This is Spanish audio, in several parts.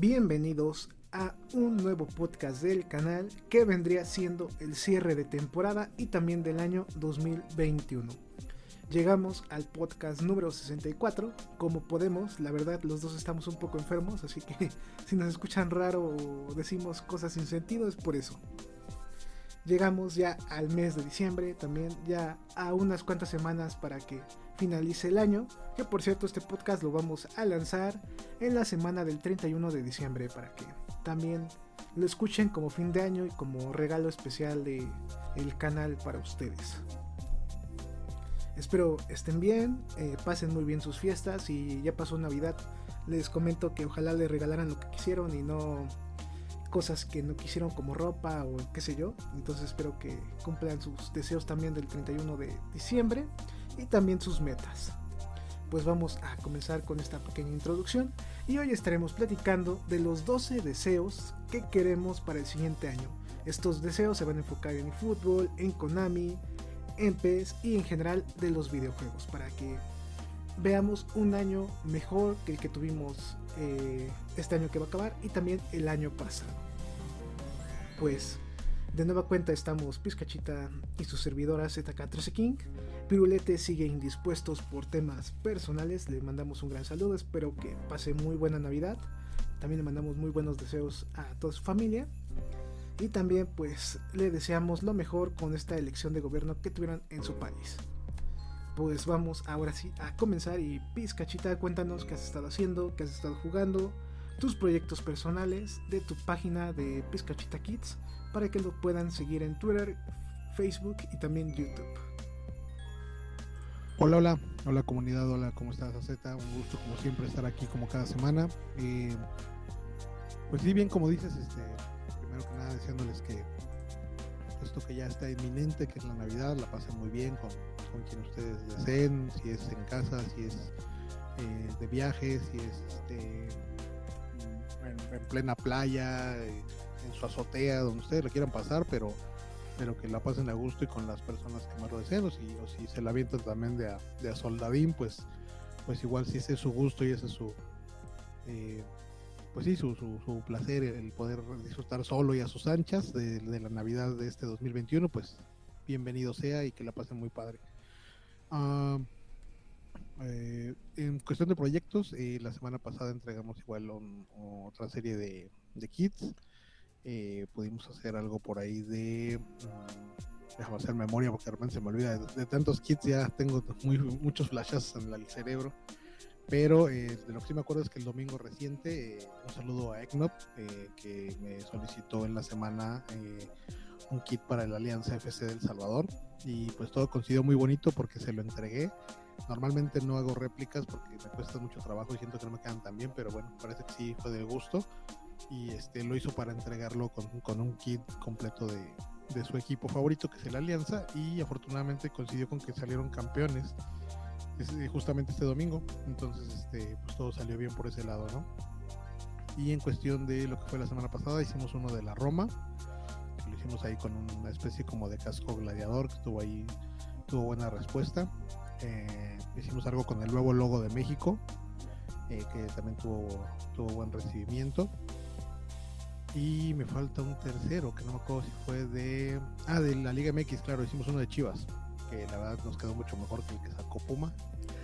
Bienvenidos a un nuevo podcast del canal que vendría siendo el cierre de temporada y también del año 2021. Llegamos al podcast número 64. Como podemos, la verdad, los dos estamos un poco enfermos, así que si nos escuchan raro o decimos cosas sin sentido, es por eso. Llegamos ya al mes de diciembre, también ya a unas cuantas semanas para que finalice el año, que por cierto este podcast lo vamos a lanzar en la semana del 31 de diciembre para que también lo escuchen como fin de año y como regalo especial de canal para ustedes. Espero estén bien, eh, pasen muy bien sus fiestas y ya pasó Navidad. Les comento que ojalá les regalaran lo que quisieron y no cosas que no quisieron como ropa o qué sé yo. Entonces espero que cumplan sus deseos también del 31 de diciembre y también sus metas. Pues vamos a comenzar con esta pequeña introducción y hoy estaremos platicando de los 12 deseos que queremos para el siguiente año. Estos deseos se van a enfocar en fútbol, en Konami, en PES y en general de los videojuegos para que veamos un año mejor que el que tuvimos eh, este año que va a acabar y también el año pasado. Pues de nueva cuenta estamos Pizcachita y su servidora ZK13 King. Pirulete sigue indispuestos por temas personales. Le mandamos un gran saludo. Espero que pase muy buena Navidad. También le mandamos muy buenos deseos a toda su familia. Y también pues le deseamos lo mejor con esta elección de gobierno que tuvieron en su país. Pues vamos ahora sí a comenzar y Pizcachita, cuéntanos qué has estado haciendo, qué has estado jugando, tus proyectos personales de tu página de Pizcachita Kids para que lo puedan seguir en Twitter, Facebook y también YouTube. Hola, hola, hola comunidad, hola, ¿cómo estás, Z? Un gusto como siempre estar aquí como cada semana. Eh, pues sí, bien como dices, este, primero que nada deseándoles que esto que ya está inminente, que es la Navidad, la pasen muy bien con, con quien ustedes deseen, si es en casa, si es eh, de viaje, si es este, en, plena playa, eh, en su azotea, donde ustedes lo quieran pasar, pero pero que la pasen a gusto y con las personas que más lo deseen, o si, o si se la avientan también de a, de a soldadín, pues, pues igual si ese es su gusto y ese es su, eh, pues sí, su, su, su, placer, el poder disfrutar solo y a sus anchas de, la Navidad de este 2021, pues bienvenido sea y que la pasen muy padre. Uh, eh, en cuestión de proyectos, eh, la semana pasada entregamos igual un, otra serie de kits eh, pudimos hacer algo por ahí de um, déjame hacer memoria porque de se me olvida de, tantos kits ya tengo muy, muchos flashes en el cerebro pero eh, de lo que sí me acuerdo es que el domingo reciente eh, un saludo a Eknop eh, que me solicitó en la semana un kit para la Alianza FC del Salvador y pues todo coincidió muy bonito porque se lo entregué. Normalmente no hago réplicas porque me cuesta mucho trabajo y siento que no me quedan tan bien pero bueno parece que sí fue de gusto y este lo hizo para entregarlo con, con un kit completo de, de, su equipo favorito que es la Alianza y afortunadamente coincidió con que salieron campeones justamente este domingo. Entonces este pues todo salió bien por ese lado no y en cuestión de lo que fue la semana pasada hicimos uno de la Roma lo hicimos ahí con una especie como de casco gladiador que ahí tuvo buena respuesta. Eh, hicimos algo con el nuevo logo de México eh, que también tuvo, tuvo buen recibimiento y me falta un tercero, que no me acuerdo si fue de. Ah, de la Liga MX, claro, hicimos uno de Chivas, que la verdad nos quedó mucho mejor que el que sacó Puma.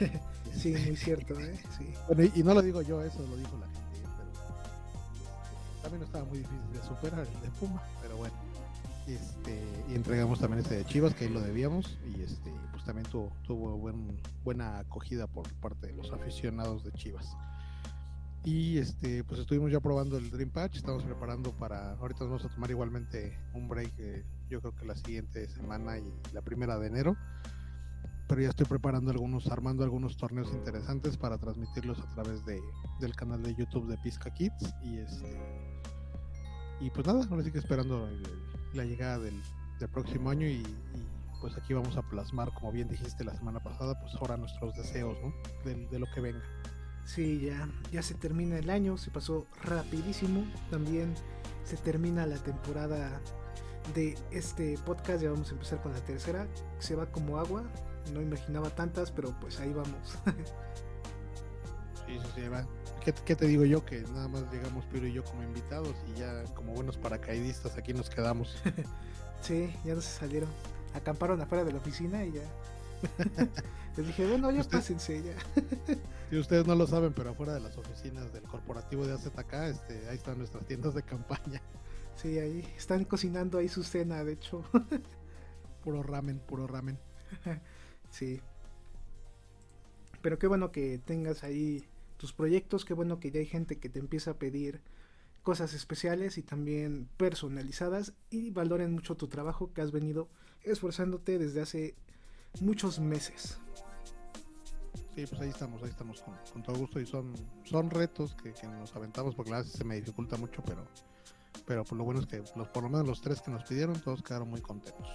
sí, muy cierto, ¿eh? Sí. Bueno, y, y, no lo digo yo, eso lo dijo la gente, pero este, también estaba muy difícil de superar el de Puma, pero bueno. Este, y entregamos también este de Chivas, que ahí lo debíamos, y este, pues también tuvo, tuvo buen, buena acogida por parte de los aficionados de Chivas y este pues estuvimos ya probando el Dream Patch, estamos preparando para, ahorita vamos a tomar igualmente un break, eh, yo creo que la siguiente semana y la primera de enero, pero ya estoy preparando algunos, armando algunos torneos interesantes para transmitirlos a través de, del canal de YouTube de Pizca Kids. Y este y pues nada, ahora sí que esperando la llegada del, próximo año y, pues aquí vamos a plasmar, como bien dijiste la semana pasada, pues ahora nuestros deseos, de lo que venga. Sí, ya, ya se termina el año, se pasó rapidísimo. También se termina la temporada de este podcast. Ya vamos a empezar con la tercera. Se va como agua. No imaginaba tantas, pero pues ahí vamos. sí, sí, sí, va. ¿Qué, te digo yo? Que nada más llegamos Piro y yo como invitados y ya como buenos paracaidistas aquí nos quedamos. sí, ya no se salieron. Acamparon afuera de la oficina y ya. Les dije, bueno, ya pásense ya. si ustedes no lo saben, pero afuera de las oficinas del corporativo de AZK, este, ahí están nuestras tiendas de campaña. Sí, ahí están cocinando ahí su cena, de hecho. puro ramen, puro ramen. sí. Pero qué bueno que tengas ahí tus proyectos, qué bueno que ya hay gente que te empieza a pedir cosas especiales y también personalizadas y valoren mucho tu trabajo que has venido esforzándote desde hace muchos meses. Sí, pues ahí estamos, ahí estamos con, todo gusto y son, son retos que, nos aventamos porque a veces se me dificulta mucho, pero, pero por lo bueno es que los, por lo menos los tres que nos pidieron, todos quedaron muy contentos.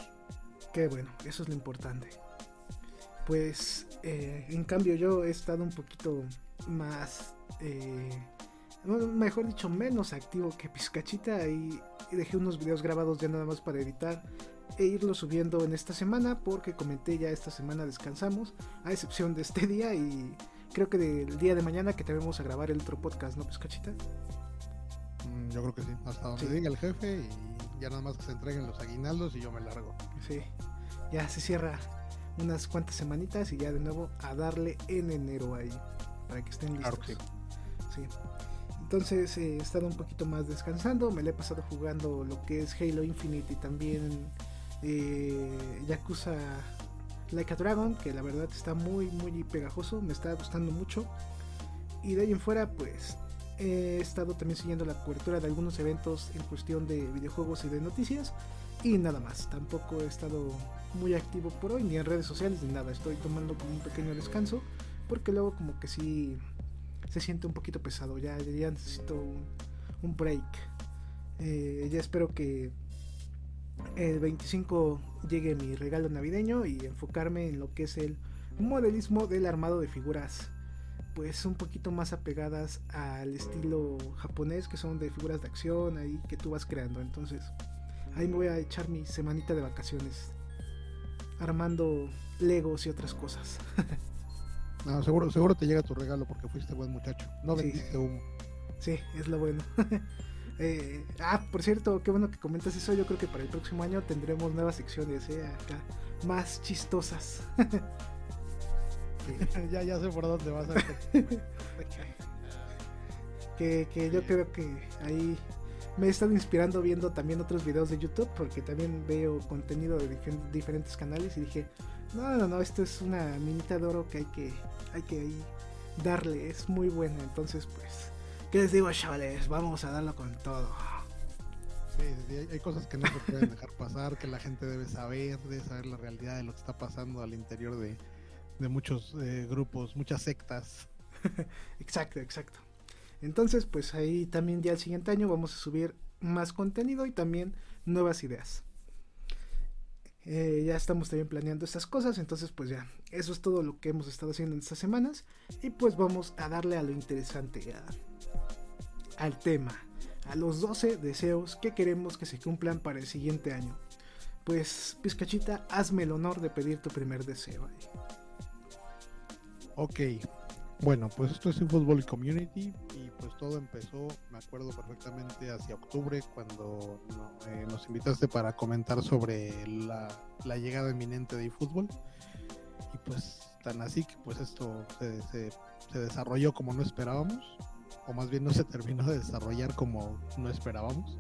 Qué bueno, eso es lo importante. Pues eh, en cambio yo he estado un poquito más, eh, mejor dicho, menos activo que Pizcachita y dejé unos videos grabados ya nada más para editar e irlo subiendo en esta semana porque comenté ya esta semana descansamos, a excepción de este día y creo que del día de mañana que tenemos a grabar el otro podcast, ¿no, Pescachita? Mm, yo creo que sí, hasta donde diga el jefe y ya nada más que se entreguen los aguinaldos y yo me largo. Sí, ya se cierra unas cuantas semanitas y ya de nuevo a darle en enero ahí para que estén listos. sí. Entonces eh, he estado un poquito más descansando, me le he pasado jugando lo que es Halo Infinite y también eh, Yakuza Like a Dragon, que la verdad está muy, muy pegajoso, me está gustando mucho. Y de ahí en fuera, pues he estado también siguiendo la cobertura de algunos eventos en cuestión de videojuegos y de noticias. Y nada más, tampoco he estado muy activo por hoy, ni en redes sociales, ni nada. Estoy tomando como un pequeño descanso, porque luego como que sí se siente un poquito pesado. Ya, ya necesito un, break. Eh, ya espero que el 25 llegue mi regalo navideño y enfocarme en lo que es el modelismo del armado de figuras pues un poquito más apegadas al estilo japonés que son de figuras de acción ahí que tú vas creando. Entonces ahí me voy a echar mi semanita de vacaciones armando legos y otras cosas. Seguro seguro te llega tu regalo porque fuiste buen muchacho. No vendiste sí. sí es lo bueno Eh, ah, por cierto, qué bueno que comentas eso. Yo creo que para el próximo año tendremos nuevas secciones, eh, acá, más chistosas. ya, ya sé por dónde vas a que, que yo creo que ahí me he estado inspirando viendo también otros videos de YouTube porque también veo contenido de diferentes canales y dije, no, no, no, esto es una minita de oro que hay que, hay que ahí darle, es muy buena, entonces pues ¿Qué les digo, chavales? Vamos a darlo con todo. Sí, hay, cosas que no se pueden dejar pasar, que la gente debe saber, debe saber la realidad de lo que está pasando al interior de, muchos eh, grupos, muchas sectas. exacto, exacto. Entonces, pues ahí también ya el siguiente año vamos a subir más contenido y también nuevas ideas. Eh, ya estamos también planeando estas cosas, entonces pues ya, eso es todo lo que hemos estado haciendo en estas semanas y pues vamos a darle a lo interesante. Ya al tema, a los 12 deseos que queremos que se cumplan para el siguiente año. Pues, Pizcachita, hazme el honor de pedir tu primer deseo. Ok, bueno, pues esto es fútbol y Community pues todo empezó, me acuerdo perfectamente, hacia octubre cuando eh, nos invitaste para comentar sobre la, llegada inminente de eFootball y pues tan así que pues esto se desarrolló como no esperábamos o más bien no se terminó de desarrollar como no esperábamos.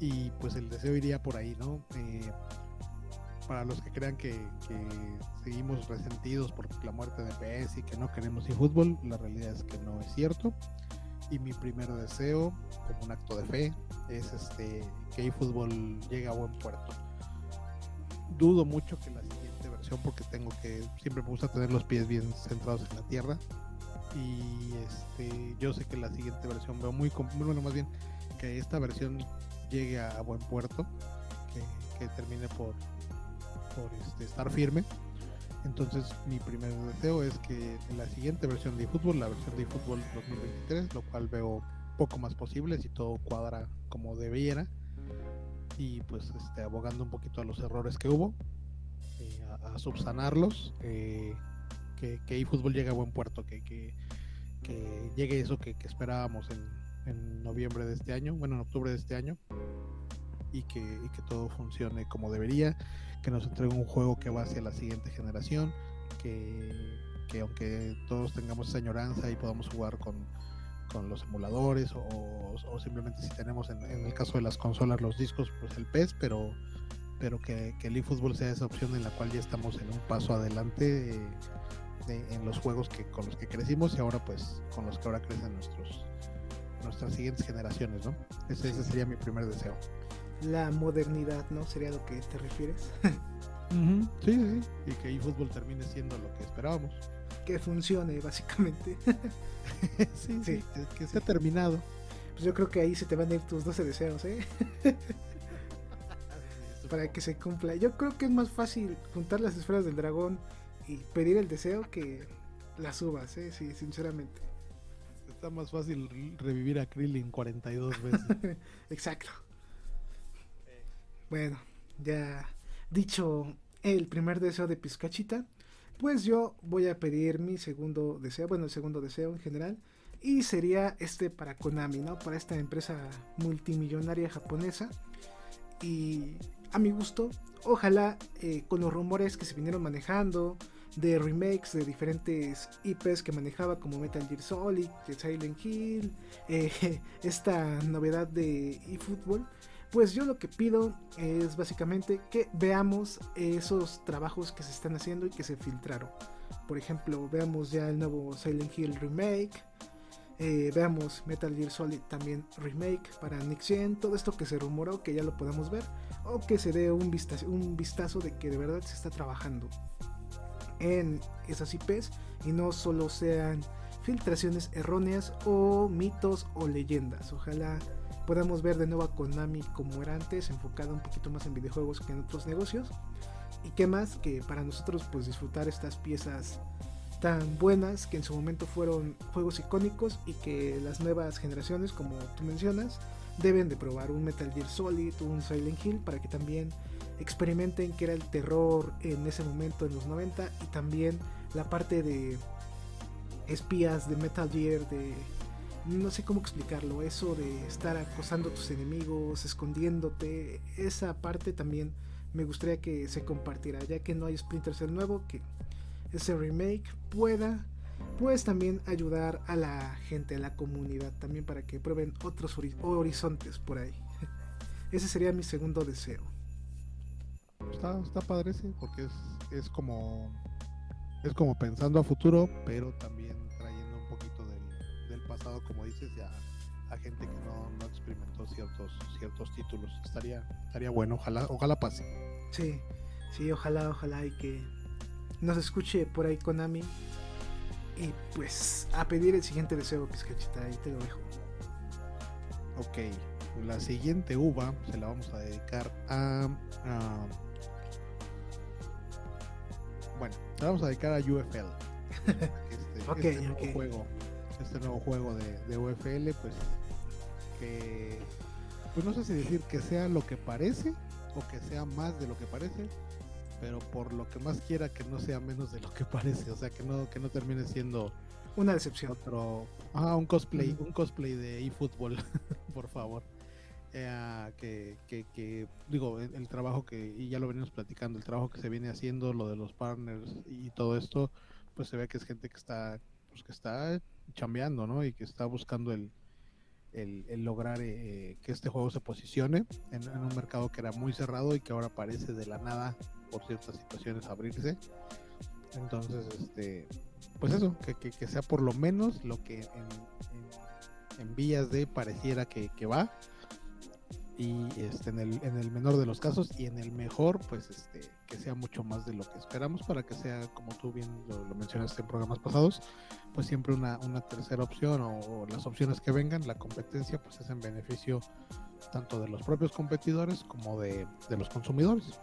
Y pues el deseo iría por ahí, ¿no? Eh, para los que crean que, seguimos resentidos por la muerte de PS y que no queremos fútbol la realidad es que no es cierto. Y mi primer deseo, como un acto de fe, es este que eFootball llegue a buen puerto. Dudo mucho que la siguiente versión porque tengo que, siempre me gusta tener los pies bien centrados en la tierra. Y este, yo sé que la siguiente versión veo muy, bueno, más bien que esta versión llegue a, buen puerto, que, termine por, por este, estar firme. Entonces mi primer deseo es que en la siguiente versión de eFootball, la versión de eFootball 2023, lo cual veo poco más posible si todo cuadra como debiera y pues este, abogando un poquito a los errores que hubo, eh, a, subsanarlos, eh, que, que eFootball llegue a buen puerto, que, que, llegue eso que, esperábamos en, noviembre de este año, bueno, en octubre de este año, y que, que todo funcione como debería, que nos entregue un juego que va hacia la siguiente generación, que, que aunque todos tengamos esa añoranza y podamos jugar con, con los emuladores o, simplemente si tenemos en, el caso de las consolas los discos, pues el PES, pero, pero que, que el eFootball sea esa opción en la cual ya estamos en un paso adelante eh, en los juegos que con los que crecimos y ahora pues con los que ahora crecen nuestros nuestras siguientes generaciones, ¿no? Ese, ese sería mi primer deseo. La modernidad, ¿no? ¿Sería lo que te refieres? Sí, sí, sí. Y que eFootball termine siendo lo que esperábamos. Que funcione, básicamente. sí, sí, que se ha terminado. Pues yo creo que ahí se te van a ir tus 12 deseos, ¿eh? Para que se cumpla. Yo creo que es más fácil juntar las esferas del dragón y pedir el deseo que las uvas, ¿eh? Sí, sinceramente. Está más fácil revivir a Krillin 42 veces. Exacto. Bueno, ya dicho el primer deseo de Pizcachita, pues yo voy a pedir mi segundo deseo, bueno, el segundo deseo en general, y sería este para Konami, ¿no? Para esta empresa multimillonaria japonesa. Y a mi gusto, ojalá eh, con los rumores que se vinieron manejando de remakes de diferentes IPs que manejaba como Metal Gear Solid, Silent Hill, eh, esta novedad de eFootball, pues yo lo que pido es básicamente que veamos esos trabajos que se están haciendo y que se filtraron. Por ejemplo, veamos ya el nuevo Silent Hill Remake. Eh, veamos Metal Gear Solid también remake para Next Gen, todo esto que se rumoró que ya lo podamos ver o que se dé un vistazo, un vistazo de que de verdad se está trabajando en esas IPs y no solo sean filtraciones erróneas o mitos o leyendas. Ojalá podamos ver de nuevo a Konami como era antes, enfocada un poquito más en videojuegos que en otros negocios. Y qué más que para nosotros pues disfrutar estas piezas tan buenas que en su momento fueron juegos icónicos y que las nuevas generaciones, como tú mencionas, deben de probar un Metal Gear Solid, un Silent Hill para que también experimenten qué era el terror en ese momento en los 90 y también la parte de espías de Metal Gear de no sé cómo explicarlo, eso de estar acosando a tus enemigos, escondiéndote, esa parte también me gustaría que se compartiera, ya que no hay Splinter Cell nuevo, que ese remake pueda pues también ayudar a la gente, a la comunidad, también para que prueben otros horizontes por ahí. Ese sería mi segundo deseo. Está, está padre ese, porque es, es como es como pensando a futuro, pero también pasado, como dices, ya a gente que no, no experimentó ciertos, ciertos títulos. Estaría, estaría bueno, ojalá, ojalá pase. Sí, sí, ojalá, ojalá y que nos escuche por ahí Konami. Y pues a pedir el siguiente deseo, Pizcachita, ahí te lo dejo. Ok, la siguiente uva se la vamos a dedicar a, bueno, la vamos a dedicar a UFL. este, este juego este nuevo juego de, UFL, pues que, pues no sé si decir que sea lo que parece o que sea más de lo que parece, pero por lo que más quiera que no sea menos de lo que parece, o sea que no que no termine siendo una decepción. Otro, ah, un cosplay, un cosplay de eFootball, por favor. Eh, que, que, digo, el, trabajo que, y ya lo venimos platicando, el trabajo que se viene haciendo, lo de los partners y todo esto, pues se ve que es gente que está, pues que está chambeando, ¿no? Y que está buscando el, el, lograr eh, que este juego se posicione en, un mercado que era muy cerrado y que ahora parece de la nada por ciertas situaciones abrirse. Entonces, este, pues eso, que, que, sea por lo menos lo que en, en, vías de pareciera que, que, va. Y este, en, el, en el menor de los casos y en el mejor pues este que sea mucho más de lo que esperamos para que sea como tú bien lo, mencionaste en programas pasados pues siempre una, una tercera opción o, las opciones que vengan la competencia pues es en beneficio tanto de los propios competidores como de, de los consumidores.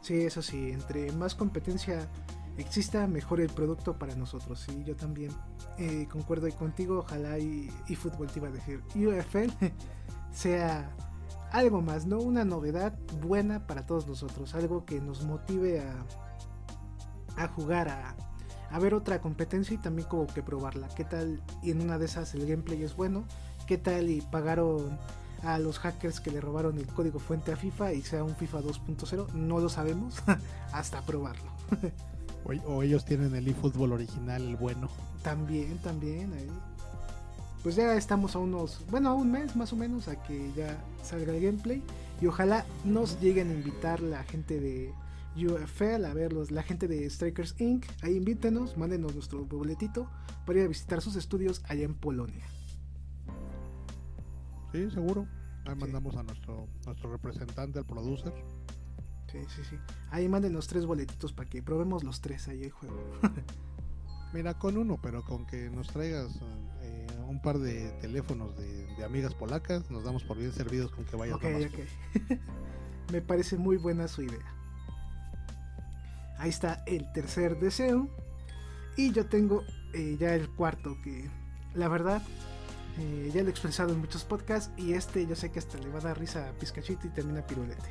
Sí eso sí entre más competencia exista mejor el producto para nosotros y yo también eh, concuerdo y contigo ojalá y, y fútbol te iba a decir UFL sea algo más, ¿no? Una novedad buena para todos nosotros, algo que nos motive a, a jugar, a, a ver otra competencia y también como que probarla. ¿Qué tal? Y en una de esas el gameplay es bueno. ¿Qué tal? Y pagaron a los hackers que le robaron el código fuente a FIFA y sea un FIFA 2.0. No lo sabemos hasta probarlo. o, ellos tienen el eFootball original, el bueno. También, también. Ahí pues ya estamos a unos, bueno, a un mes más o menos a que ya salga el gameplay. Y ojalá nos lleguen a invitar la gente de UFL a verlos, la gente de Strikers Inc. Ahí invítenos, mándenos nuestro boletito para ir a visitar sus estudios allá en Polonia. Sí, seguro. Ahí mandamos a nuestro, nuestro representante, al producer. Sí, sí, sí. Ahí mándenos tres boletitos para que probemos los tres ahí el juego. Mira, con uno, pero con que nos traigas eh, un par de teléfonos de, amigas polacas, nos damos por bien servidos con que vaya Ok, ok. Me parece muy buena su idea. Ahí está el tercer deseo. Y yo tengo eh, ya el cuarto, que la verdad eh, ya lo he expresado en muchos podcasts. Y este yo sé que hasta le va a dar risa a Pizcachito y termina pirulete.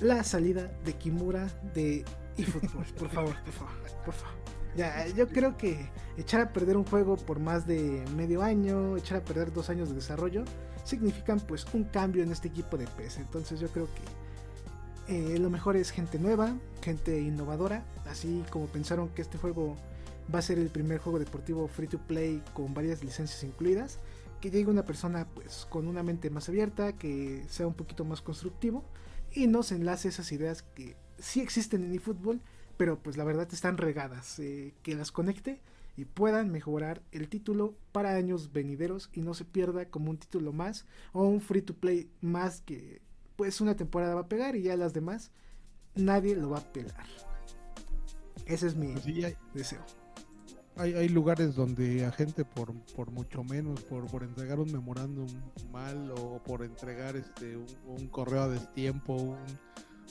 La salida de Kimura de eFootball. Por favor, por favor, por favor. Ya, yo creo que echar a perder un juego por más de medio año, echar a perder dos años de desarrollo, significan pues un cambio en este equipo de PS. Entonces yo creo que eh, lo mejor es gente nueva, gente innovadora, así como pensaron que este juego va a ser el primer juego deportivo free to play con varias licencias incluidas, que llegue una persona pues con una mente más abierta, que sea un poquito más constructivo y nos enlace esas ideas que sí existen en eFootball pero pues la verdad están regadas. Eh, que las conecte y puedan mejorar el título para años venideros y no se pierda como un título más o un free to play más que pues una temporada va a pegar y ya las demás nadie lo va a pelar. Ese es mi pues deseo. Hay, hay, lugares donde a gente por, por mucho menos, por, por entregar un memorándum mal o por entregar este un, un correo a destiempo, un,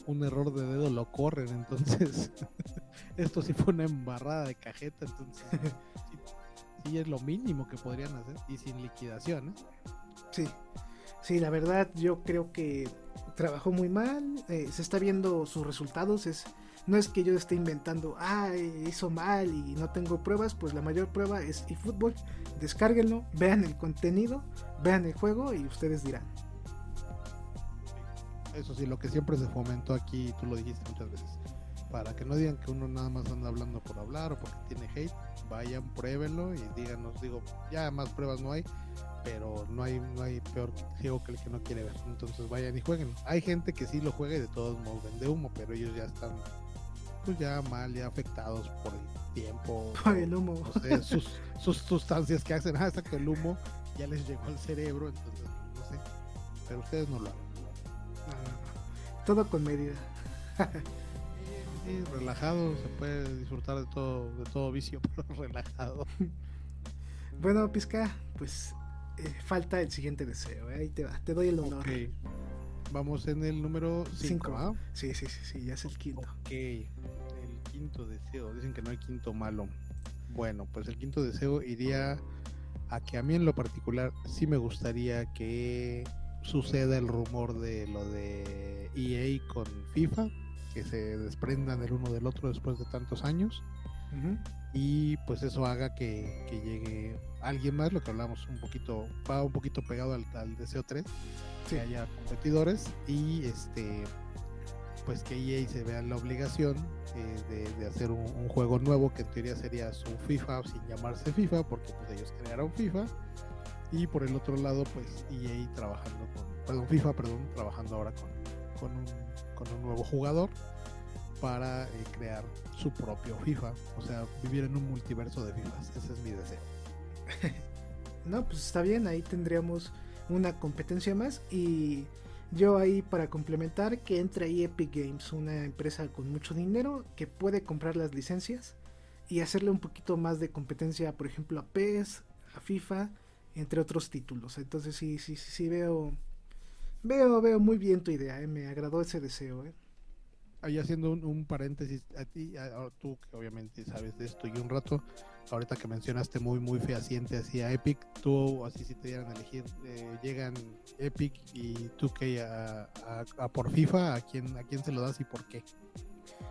un error de dedo lo corren, entonces esto sí fue una embarrada de cajeta, entonces sí, es lo mínimo que podrían hacer y sin liquidación. ¿eh? Sí, sí, la verdad yo creo que trabajó muy mal, eh, se está viendo sus resultados, es no es que yo esté inventando, ah, hizo mal y no tengo pruebas, pues la mayor prueba es eFootball, descárguenlo, vean el contenido, vean el juego y ustedes dirán. Eso sí, lo que siempre se fomentó aquí, tú lo dijiste muchas veces, para que no digan que uno nada más anda hablando por hablar o porque tiene hate, vayan, pruébenlo y díganos, digo, ya más pruebas no hay, pero no hay, no hay peor ciego que el que no quiere ver. Entonces vayan y jueguen. Hay gente que sí lo juega y de todos modos vende humo, pero ellos ya están pues ya mal, ya afectados por el tiempo. Por el humo. sus, sus sustancias que hacen hasta que el humo ya les llegó al cerebro, entonces no sé. Pero ustedes no lo hagan. Todo con medida. relajado, se puede disfrutar de todo, de todo vicio, pero relajado. Bueno, Pizca, pues eh, falta el siguiente deseo, ¿eh? ahí te va, te doy el honor. Vamos en el número 5, Sí, sí, sí, sí, ya es el quinto. Ok, el quinto deseo, dicen que no hay quinto malo. Bueno, pues el quinto deseo iría a que a mí en lo particular sí me gustaría que suceda el rumor de lo de EA con FIFA, que se desprendan el uno del otro después de tantos años. Y pues eso haga que, llegue alguien más, lo que hablamos un poquito, va un poquito pegado al, deseo 3, que haya competidores y este pues que EA se vea la obligación eh, de, hacer un, un, juego nuevo que en teoría sería su FIFA sin llamarse FIFA porque pues ellos crearon FIFA y por el otro lado, pues EA trabajando con, perdón, FIFA, perdón, trabajando ahora con, con, un, con un nuevo jugador para eh, crear su propio FIFA. O sea, vivir en un multiverso de FIFA. Ese es mi deseo. no, pues está bien, ahí tendríamos una competencia más y Yo ahí para complementar que entra ahí Epic Games, una empresa con mucho dinero que puede comprar las licencias y hacerle un poquito más de competencia, por ejemplo, a PES, a FIFA, entre otros títulos. Entonces sí, sí, sí, sí veo, veo, veo muy bien tu idea, ¿eh? me agradó ese deseo. ¿eh? Ahí haciendo un, paréntesis, a ti, tú que obviamente sabes de esto y un rato, ahorita que mencionaste muy, muy fehaciente hacia Epic, tú así si te dieran a elegir, eh, llegan Epic y 2K a, a, por FIFA, ¿a quién, ¿a quién se lo das y por qué?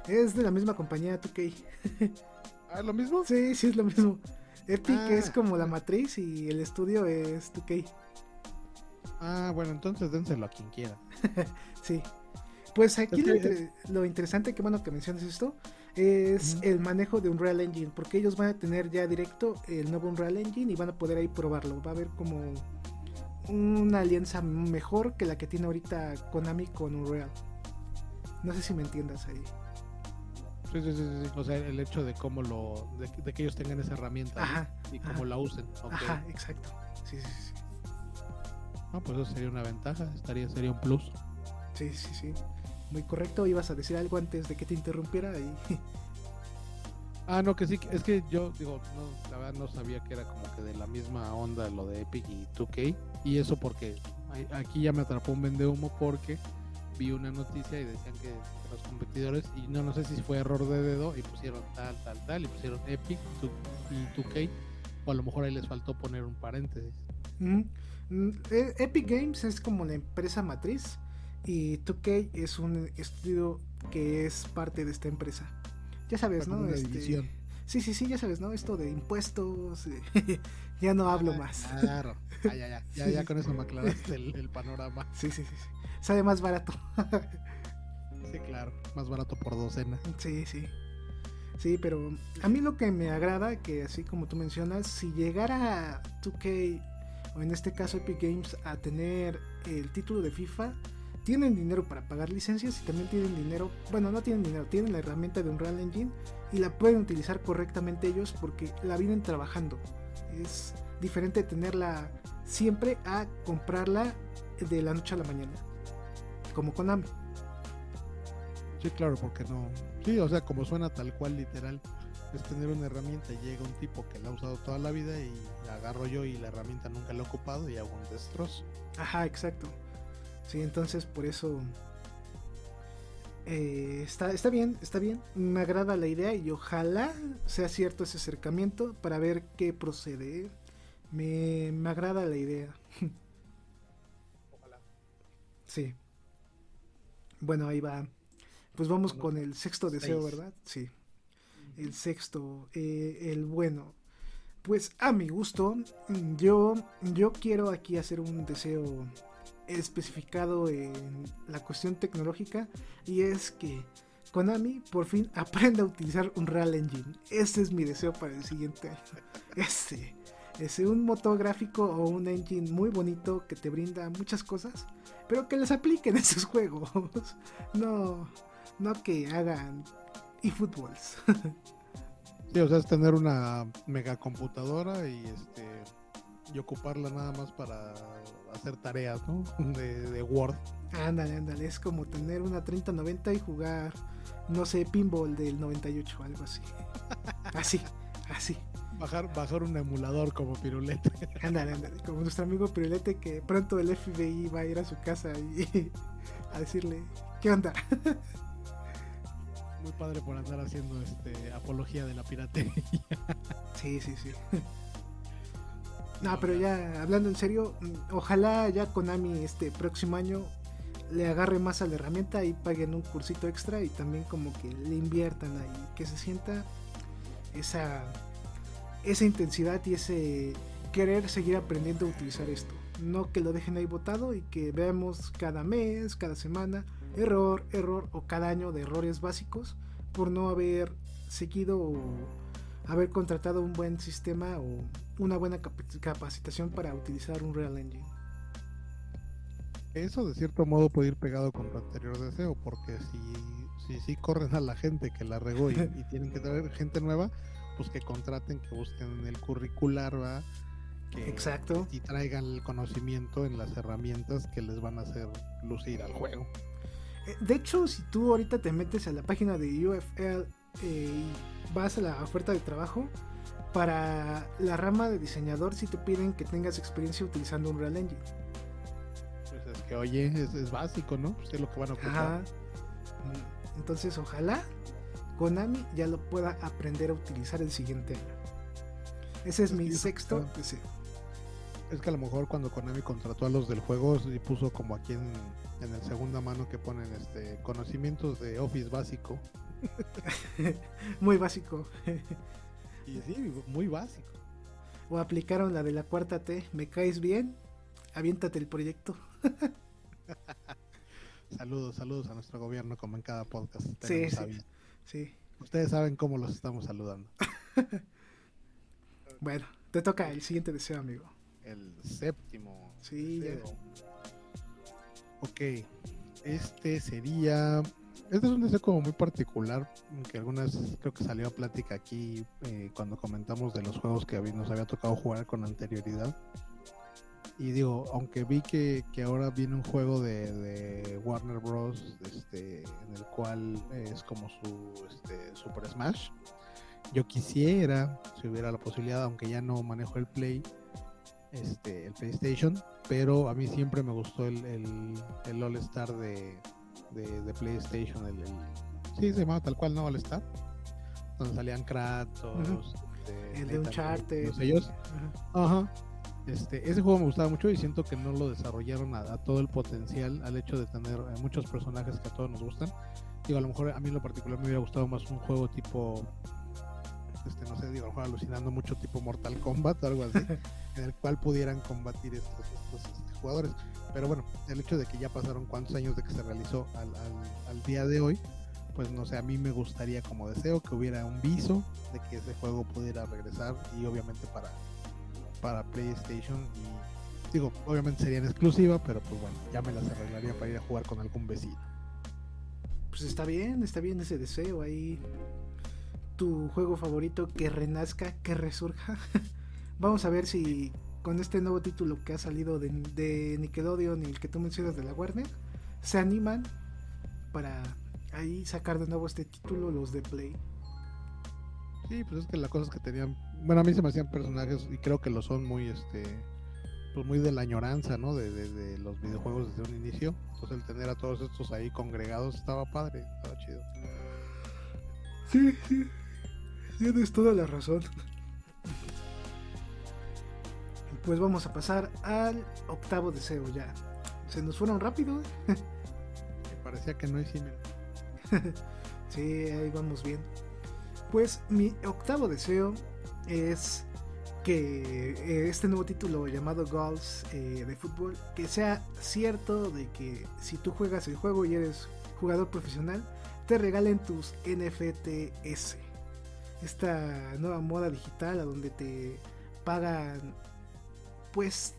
Es de la misma compañía 2K. ¿Ah, lo mismo? Sí, sí, es lo mismo. Epic ah. es como la matriz y el estudio es 2K. Ah, bueno, entonces dénselo a quien quiera. sí. Pues aquí lo, interesante, que bueno que menciones esto, es el manejo de Unreal Engine, porque ellos van a tener ya directo el nuevo Unreal Engine y van a poder ahí probarlo. Va a haber como una alianza mejor que la que tiene ahorita Konami con Unreal. No sé si me entiendas ahí. Sí, sí, sí, O sea, el hecho de cómo lo. de, que ellos tengan esa herramienta y cómo la usen. Ajá, exacto. Sí, sí, sí. Ah, pues eso sería una ventaja, estaría, sería un plus. Sí, sí, sí. Muy correcto. Ibas a decir algo antes de que te interrumpiera y. Ah, no, que sí, es que yo digo, no, la verdad no sabía que era como que de la misma onda lo de Epic y 2K. Y eso porque aquí ya me atrapó un vende humo porque vi una noticia y decían que los competidores, y no, no sé si fue error de dedo, y pusieron tal, tal, tal, y pusieron Epic y 2K, o a lo mejor ahí les faltó poner un paréntesis. Mm, e, Epic Games es como la empresa matriz y 2K es un estudio que es parte de esta empresa. Ya sabes, ¿no? Este, sí, sí, sí, ya sabes, ¿no? Esto de impuestos, ya no hablo ah, más. Claro, ya, ya, ya, ya, con eso me aclaraste el, panorama. Sí, sí, sí, sí. Sale más barato. sí, claro, más barato por docena. Sí, sí. Sí, pero a mí lo que me agrada, que así como tú mencionas, si llegara 2K, o en este caso Epic Games, a tener el título de FIFA, tienen dinero para pagar licencias y también tienen dinero, bueno, no tienen dinero, tienen la herramienta de Unreal Engine y la pueden utilizar correctamente ellos porque la vienen trabajando. Es diferente tenerla siempre a comprarla de la noche a la mañana, como Konami. Sí, claro, porque no. Sí, o sea, como suena tal cual, literal, es tener una herramienta y llega un tipo que la ha usado toda la vida y la agarro yo y la herramienta nunca la he ocupado y hago un destrozo. Ajá, exacto. Sí, entonces por eso eh, está, está bien, está bien. Me agrada la idea y ojalá sea cierto ese acercamiento para ver qué procede. Me, me agrada la idea. Ojalá. Sí. Bueno, ahí va. Pues vamos con el sexto deseo, ¿verdad? Sí. El sexto, eh, el bueno. Pues a mi gusto, yo, yo quiero aquí hacer un deseo especificado en la cuestión tecnológica y es que Konami por fin aprenda a utilizar un Real Engine. Ese es mi deseo para el siguiente año. Ese. Ese un motor gráfico o un engine muy bonito que te brinda muchas cosas, pero que les apliquen esos juegos. No, no que hagan eFootballs. Sí, o sea, es tener una megacomputadora y este y ocuparla nada más para hacer tareas, ¿no? De, Word. Ándale, ándale, es como tener una 3090 y jugar, no sé, pinball del 98 o algo así. Así, así. Bajar, bajar un emulador como Pirulete. Ándale, ándale, como nuestro amigo Pirulete que pronto el FBI va a ir a su casa y a decirle, ¿qué onda? Muy padre por andar haciendo este apología de la piratería. Sí, sí, sí. No, pero ya hablando en serio, ojalá ya Konami este próximo año le agarre más a la herramienta y paguen un cursito extra y también como que le inviertan ahí, que se sienta esa esa intensidad y ese querer seguir aprendiendo a utilizar esto. No que lo dejen ahí botado y que veamos cada mes, cada semana, error, error o cada año de errores básicos por no haber seguido o haber contratado un buen sistema o una buena capacitación para utilizar un Real Engine. Eso de cierto modo puede ir pegado con tu anterior deseo, porque si, si, corren a la gente que la regó y, tienen que traer gente nueva, pues que contraten, que busquen en el curricular, ¿va? que, Exacto. y traigan el conocimiento en las herramientas que les van a hacer lucir al juego. Eh, De hecho, si tú ahorita te metes a la página de UFL eh, y vas a la oferta de trabajo, para la rama de diseñador si te piden que tengas experiencia utilizando un Real Engine. Pues es que, oye, es, es básico, ¿no? Pues es lo que van a ocupar. Ajá. Entonces, ojalá Konami ya lo pueda aprender a utilizar el siguiente año. Ese es Es mi sexto. Es que a lo mejor cuando Konami contrató a los del juego, sí puso como aquí en, en el segunda mano que ponen este conocimientos de Office básico. Muy básico. Y sí, muy básico. o aplicaron la de la cuarta T. ¿Me caes bien? Aviéntate el proyecto. Saludos, saludos a nuestro gobierno como en cada podcast. Sí, sí. Sí. Ustedes saben cómo los estamos saludando. Bueno, te toca el siguiente deseo, amigo. El séptimo. Sí, ya. deseo. Ok, este sería... Este es un deseo como muy particular, que algunas creo que salió a plática aquí eh, cuando comentamos de los juegos que nos había tocado jugar con anterioridad. Y digo, aunque vi que, que ahora viene un juego de, de Warner Bros. Este, en el cual es como su este, Super Smash, yo quisiera, si hubiera la posibilidad, aunque ya no manejo el Play, este, el PlayStation, pero a mí siempre me gustó el, el, el All Star de, de, de PlayStation, el, el- sí se llamaba tal cual, ¿no? All Star, donde salían Kratos, este, El de Uncharted. Todos ellos. Ajá. Ajá. Este, ese juego me gustaba mucho y siento que no lo desarrollaron a, a todo el potencial al hecho de tener eh, muchos personajes que a todos nos gustan. Digo, a lo mejor a mí en lo particular me hubiera gustado más un juego tipo, este, no sé, digo, a lo mejor alucinando mucho tipo Mortal Kombat o algo así, en el cual pudieran combatir estos, estos, este, jugadores. Pero bueno, el hecho de que ya pasaron cuántos años de que se realizó al, al- al día de hoy, pues no sé, a mí me gustaría como deseo que hubiera un viso de que ese juego pudiera regresar y obviamente para para PlayStation y digo, obviamente sería en exclusiva, pero pues bueno, ya me las arreglaría para ir a jugar con algún vecino. Pues está bien, está bien ese deseo ahí. Tu juego favorito que renazca, que resurja. Vamos a ver si con este nuevo título que ha salido de, de Nickelodeon y el que tú mencionas de la Warner, se animan para ahí sacar de nuevo este título los de Play. Sí, pues es que la cosa es que tenían, bueno, a mí se me hacían personajes y creo que lo son muy, este, pues muy de la añoranza, ¿no? De, de- de los videojuegos desde un inicio. Entonces el tener a todos estos ahí congregados estaba padre, estaba chido. Sí, sí. Tienes toda la razón. Pues vamos a pasar al octavo deseo ya. Se nos fueron rápido. ¿eh? Me parecía que no hicimos. Sí, ahí vamos bien. Pues mi octavo deseo es que eh, este nuevo título llamado Goals eh, de fútbol, que sea cierto de que si tú juegas el juego y eres jugador profesional, te regalen tus NFTs. Esta nueva moda digital a donde te pagan pues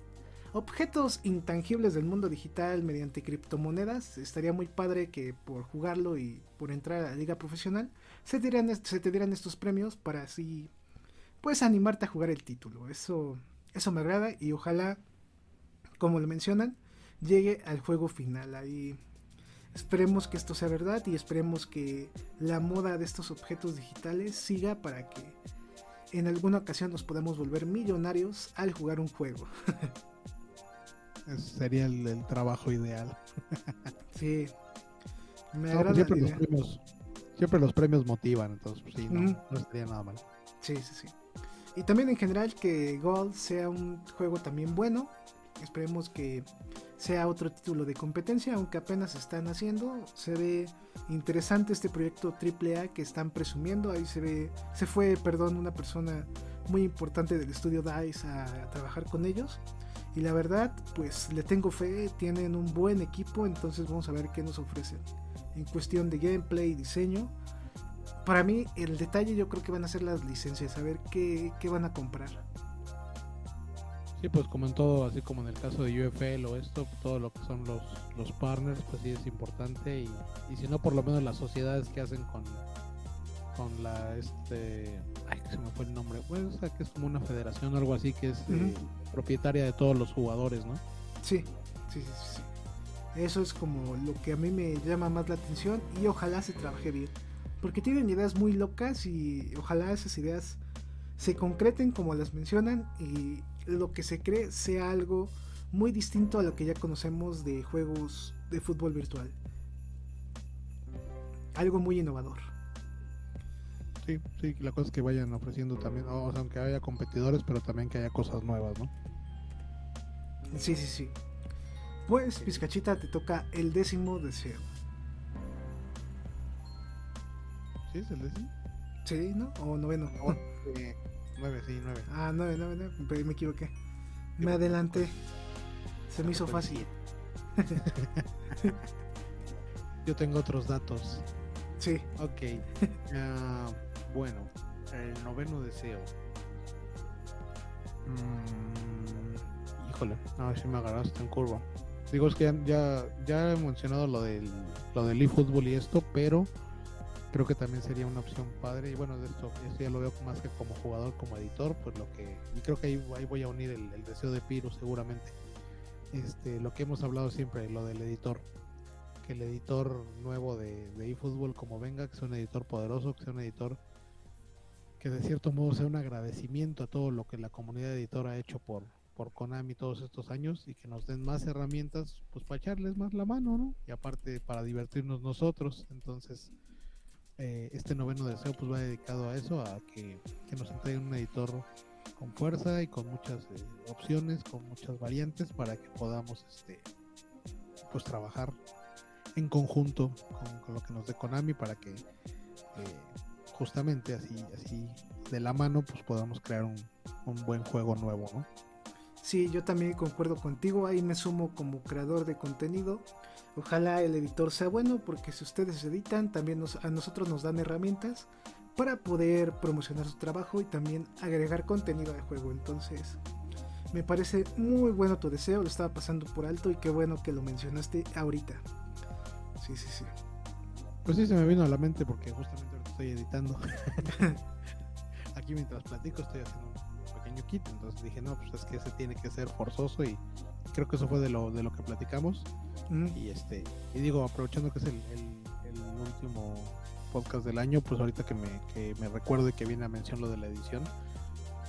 objetos intangibles del mundo digital mediante criptomonedas. Estaría muy padre que por jugarlo y por entrar a la liga profesional se dieran, se te dieran estos premios para así pues animarte a jugar el título. Eso, eso me agrada y ojalá, como lo mencionan, llegue al juego final. Ahí esperemos que esto sea verdad y esperemos que la moda de estos objetos digitales siga para que en alguna ocasión nos podamos volver millonarios al jugar un juego. Ese sería el, el trabajo ideal. Sí. Me No, pues agrada siempre, la los premios, siempre los premios motivan, entonces pues, sí, no estaría nada mal. Sí, sí, sí. Y también en general que Gold sea un juego también bueno. Esperemos que sea otro título de competencia, aunque apenas están haciendo. Se ve interesante este proyecto AAA que están presumiendo. Ahí se ve, se fue, perdón, una persona muy importante del estudio DICE a, trabajar con ellos. Y la verdad, pues le tengo fe, tienen un buen equipo, entonces vamos a ver qué nos ofrecen. En cuestión de gameplay diseño, para mí el detalle yo creo que van a ser las licencias, a ver qué, qué van a comprar. Sí, pues como en todo, así como en el caso de UFL o esto, todo lo que son los, los partners, pues sí es importante y, y si no, por lo menos las sociedades que hacen con con la este ay, que se me fue el nombre, pues, o sea, que es como una federación o algo así que es eh, propietaria de todos los jugadores, ¿no? Sí, sí, sí, sí. Eso es como lo que a mí me llama más la atención y ojalá se trabaje bien. Porque tienen ideas muy locas y ojalá esas ideas se concreten como las mencionan y lo que se cree sea algo muy distinto a lo que ya conocemos de juegos de fútbol virtual. Algo muy innovador. Sí, sí, la cosa es que vayan ofreciendo también, o sea, aunque haya competidores, pero también que haya cosas nuevas, ¿no? Sí, sí, sí. Pues, Pizcachita, te toca el décimo deseo. ¿Sí es el décimo? Sí, ¿no? O noveno. Eh, nueve, sí, nueve. Ah, nueve, nueve, nueve. Me equivoqué. Me adelanté. Se me hizo fácil. Yo tengo otros datos. Sí. Ok. Ah, bueno, el noveno deseo. Mm, híjole, a ver si me agarraste en curva. Digo, es que ya, ya, he mencionado lo del, lo del eFootball y esto, pero creo que también sería una opción padre. Y bueno, de esto, ya lo veo más que como jugador, como editor, pues lo que. Y creo que ahí, voy a unir el, deseo de Piro seguramente. Este, lo que hemos hablado siempre, lo del editor. Que el editor nuevo de, de eFootball, como venga, que sea un editor poderoso, que sea un editor que de cierto modo sea un agradecimiento a todo lo que la comunidad editora ha hecho por, por Konami todos estos años y que nos den más herramientas pues para echarles más la mano, ¿no? Y aparte para divertirnos nosotros. Entonces, eh, este noveno deseo pues va dedicado a eso, a que, nos entreguen un editor con fuerza y con muchas eh, opciones, con muchas variantes para que podamos este pues trabajar en conjunto con, lo que nos dé Konami para que eh, justamente así, así de la mano pues podamos crear un, un buen juego nuevo, ¿no? Sí, yo también concuerdo contigo, ahí me sumo como creador de contenido. Ojalá el editor sea bueno porque si ustedes editan, también a nosotros nos dan herramientas para poder promocionar su trabajo y también agregar contenido al juego. Entonces, me parece muy bueno tu deseo, lo estaba pasando por alto y qué bueno que lo mencionaste ahorita. Sí, sí, sí. Pues sí, se me vino a la mente porque justamente estoy editando. Aquí mientras platico estoy haciendo kit. Entonces dije, no, pues es que ese tiene que ser forzoso y creo que eso fue de lo, de lo que platicamos. Y este, y digo, aprovechando que es el, último podcast del año, pues ahorita que me, que me recuerdo y que viene a mención lo de la edición,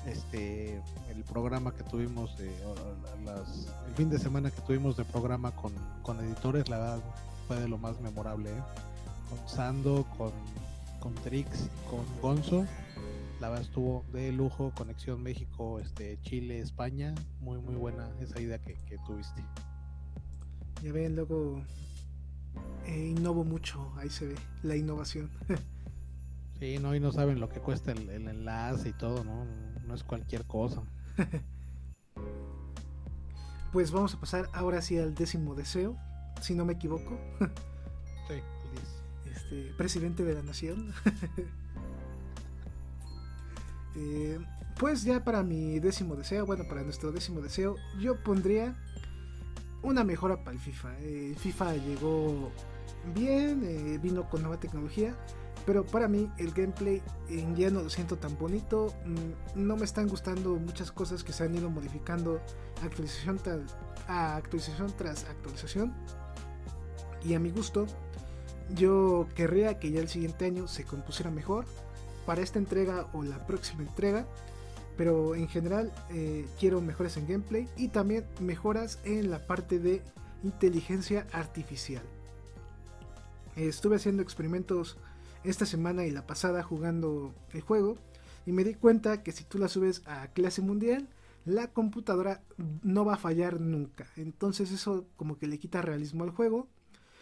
este el programa que tuvimos de el fin de semana que tuvimos de programa con, con editores la verdad fue de lo más memorable ¿eh? con Sando con con Trix con Gonzo la verdad estuvo de lujo, conexión México, este, Chile, España, muy muy buena esa idea que, tuviste. Ya ven, luego eh, innovo mucho, ahí se ve la innovación. sí, no, y no saben lo que cuesta el, enlace y todo, ¿no? No es cualquier cosa. pues vamos a pasar ahora sí al décimo deseo, si no me equivoco. sí, Este, presidente de la nación. Eh, pues ya para mi décimo deseo, bueno, para nuestro décimo deseo, yo pondría una mejora para el FIFA. El FIFA llegó bien, eh, vino con nueva tecnología, pero para mí el gameplay en ya no lo siento tan bonito. Mm, no me están gustando muchas cosas que se han ido modificando actualización tras actualización. Y a mi gusto, yo querría que ya el siguiente año se compusiera mejor para esta entrega o la próxima entrega. Pero en general eh, quiero mejoras en gameplay y también mejoras en la parte de inteligencia artificial. Estuve haciendo experimentos esta semana y la pasada jugando el juego y me di cuenta que si tú la subes a clase mundial, la computadora no va a fallar nunca. Entonces eso como que le quita realismo al juego.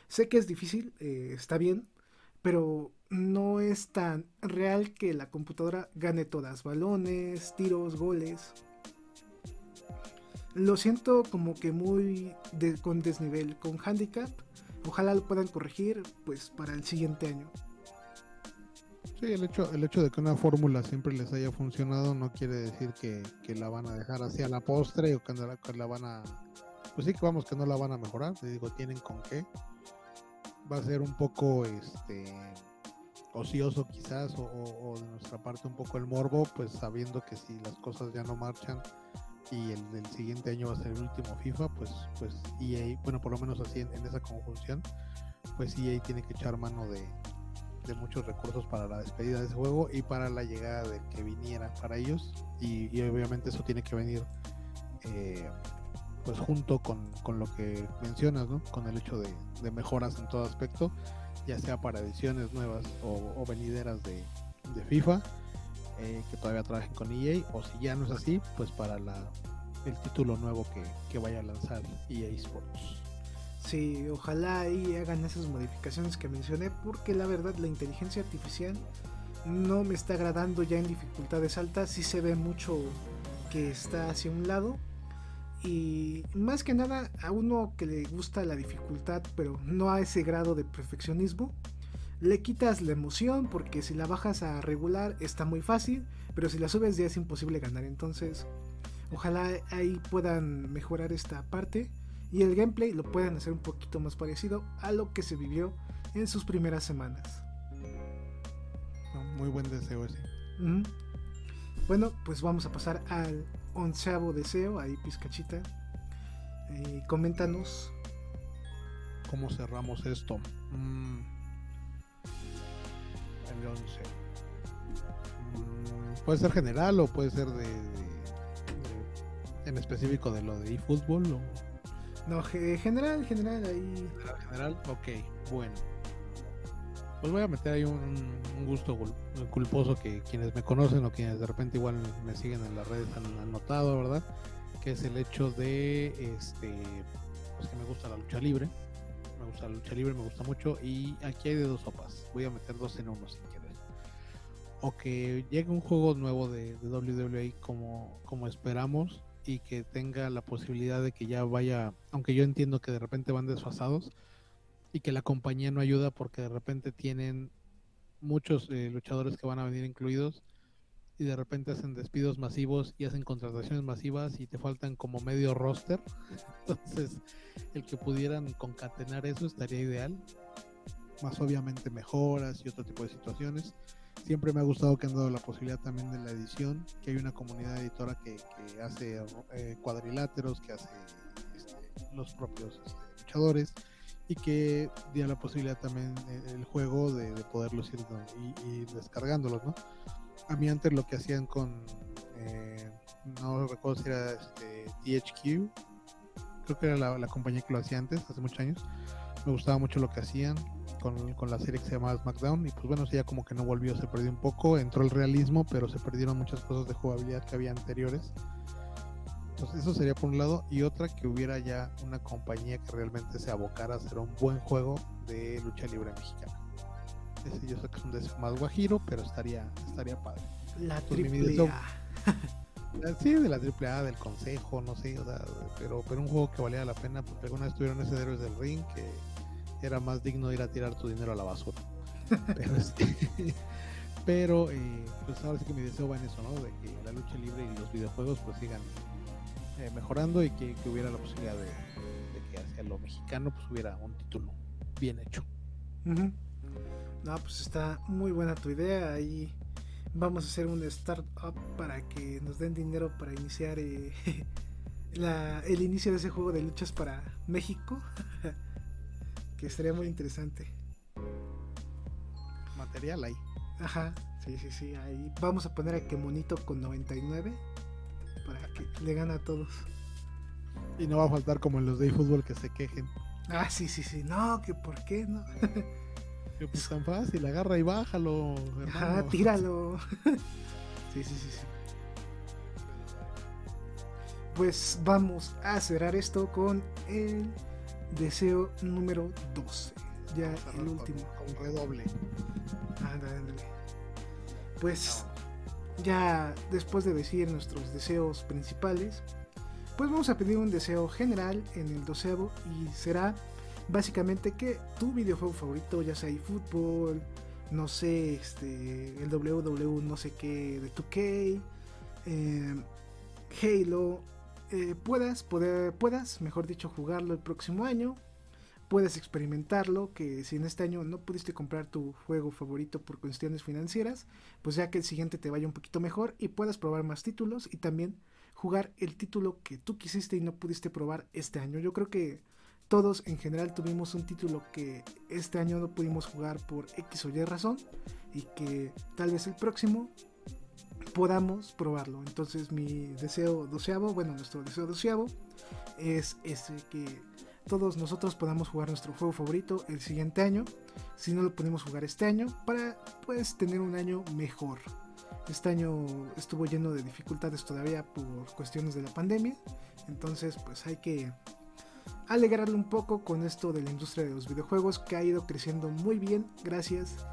Sé que es difícil, eh, está bien, pero no es tan real que la computadora gane todas, balones, tiros, goles. Lo siento como que muy con desnivel, con handicap. Ojalá lo puedan corregir pues para el siguiente año. Sí, el hecho, el hecho de que una fórmula siempre les haya funcionado no quiere decir que, la van a dejar así a la postre o que, que la van a... Pues sí que vamos que no la van a mejorar, te digo, tienen con qué. Va a ser un poco este ocioso quizás o, de nuestra parte un poco el morbo, pues sabiendo que si las cosas ya no marchan y el, siguiente año va a ser el último FIFA, pues, pues EA, bueno, por lo menos así en, esa conjunción, pues EA tiene que echar mano de, muchos recursos para la despedida de ese juego y para la llegada de que viniera para ellos y, obviamente eso tiene que venir eh, pues junto con, lo que mencionas, ¿no? Con el hecho de mejoras en todo aspecto ya sea para ediciones nuevas o, venideras de, FIFA, eh, que todavía trabajen con EA, o si ya no es así, pues para el título nuevo que, vaya a lanzar EA Sports. Sí, ojalá ahí hagan esas modificaciones que mencioné, porque la verdad la inteligencia artificial no me está agradando ya en dificultades altas, sí se ve mucho que está hacia un lado, y más que nada a uno que le gusta la dificultad pero no a ese grado de perfeccionismo le quitas la emoción porque si la bajas a regular está muy fácil pero si la subes ya es imposible ganar. Entonces ojalá ahí puedan mejorar esta parte y el gameplay lo puedan hacer un poquito más parecido a lo que se vivió en sus primeras semanas. Muy buen deseo ese. Bueno pues vamos a pasar al onceavo deseo, ahí pizcachita. Eh, coméntanos. ¿Cómo cerramos esto? Mm. El 11. Mm, puede ser general o puede ser de, en específico de lo de eFootball o... No, general, general, ahí. General, ok, bueno. Pues voy a meter ahí un, gusto culposo que quienes me conocen o quienes de repente igual me siguen en las redes han, notado, ¿verdad? Que es el hecho de este pues que me gusta la lucha libre. Me gusta la lucha libre, me gusta mucho. Y aquí hay de dos sopas. Voy a meter dos en uno sin querer. O que llegue un juego nuevo de, de WWE como, como esperamos y que tenga la posibilidad de que ya vaya, aunque yo entiendo que de repente van desfasados, y que la compañía no ayuda porque de repente tienen muchos eh, luchadores que van a venir incluidos y de repente hacen despidos masivos y hacen contrataciones masivas y te faltan como medio roster. Entonces, el que pudieran concatenar eso estaría ideal. Más obviamente mejoras y otro tipo de situaciones. Siempre me ha gustado que han dado la posibilidad también de la edición, que hay una comunidad editora que, hace eh, cuadriláteros, que hace este, los propios este, luchadores y que dio la posibilidad también eh, el juego de, poderlos ir y, descargándolos, ¿no? A mí antes lo que hacían con, eh, no recuerdo si era este, THQ, creo que era la, compañía que lo hacía antes, hace muchos años, me gustaba mucho lo que hacían con, con, la serie que se llamaba SmackDown y pues bueno, ya como que no volvió, se perdió un poco, entró el realismo, pero se perdieron muchas cosas de jugabilidad que había anteriores entonces eso sería por un lado. Y otra que hubiera ya una compañía que realmente se abocara a hacer un buen juego de lucha libre mexicana. Ese yo sé que es un deseo más guajiro, pero estaría, estaría padre. La triple A. Sí, de la triple A, del consejo, no sé, pero, pero un juego que valía la pena porque alguna vez tuvieron ese héroes del ring que era más digno de ir a tirar tu dinero a la basura. pero este, pero eh, pues ahora sí que mi deseo va en eso, ¿no? De que la lucha libre y los videojuegos pues sigan eh, mejorando y que, hubiera la posibilidad de, que hacia lo mexicano pues hubiera un título bien hecho. No, pues está muy buena tu idea. Ahí vamos a hacer un startup para que nos den dinero para iniciar eh, el inicio de ese juego de luchas para México. que estaría muy interesante. Material ahí. Ajá, sí, sí, sí. Ahí vamos a poner a que monito con 99 para que le gane a todos. Y no va a faltar como en los de fútbol que se quejen. Ah, sí, sí, sí. No, que por qué no. que pues tan fácil, agarra y bájalo. Hermano. tíralo. sí, sí, sí, sí. Pues vamos a cerrar esto con el deseo número 12. Ya el último. Con, redoble. Ándale, ándale. Pues ya después de decir nuestros deseos principales, pues vamos a pedir un deseo general en el doceavo y será básicamente que tu videojuego favorito, ya sea fútbol, no sé, este, el WW no sé qué de 2K, eh, Halo, eh, puedas, poder, puedas, mejor dicho, jugarlo el próximo año puedes experimentarlo, que si en este año no pudiste comprar tu juego favorito por cuestiones financieras, pues ya que el siguiente te vaya un poquito mejor y puedas probar más títulos y también jugar el título que tú quisiste y no pudiste probar este año. Yo creo que todos en general tuvimos un título que este año no pudimos jugar por X o Y razón y que tal vez el próximo podamos probarlo. Entonces mi deseo doceavo, bueno, nuestro deseo doceavo es ese que todos nosotros podamos jugar nuestro juego favorito el siguiente año, si no lo podemos jugar este año, para pues tener un año mejor. Este año estuvo lleno de dificultades todavía por cuestiones de la pandemia, entonces pues hay que alegrarle un poco con esto de la industria de los videojuegos que ha ido creciendo muy bien gracias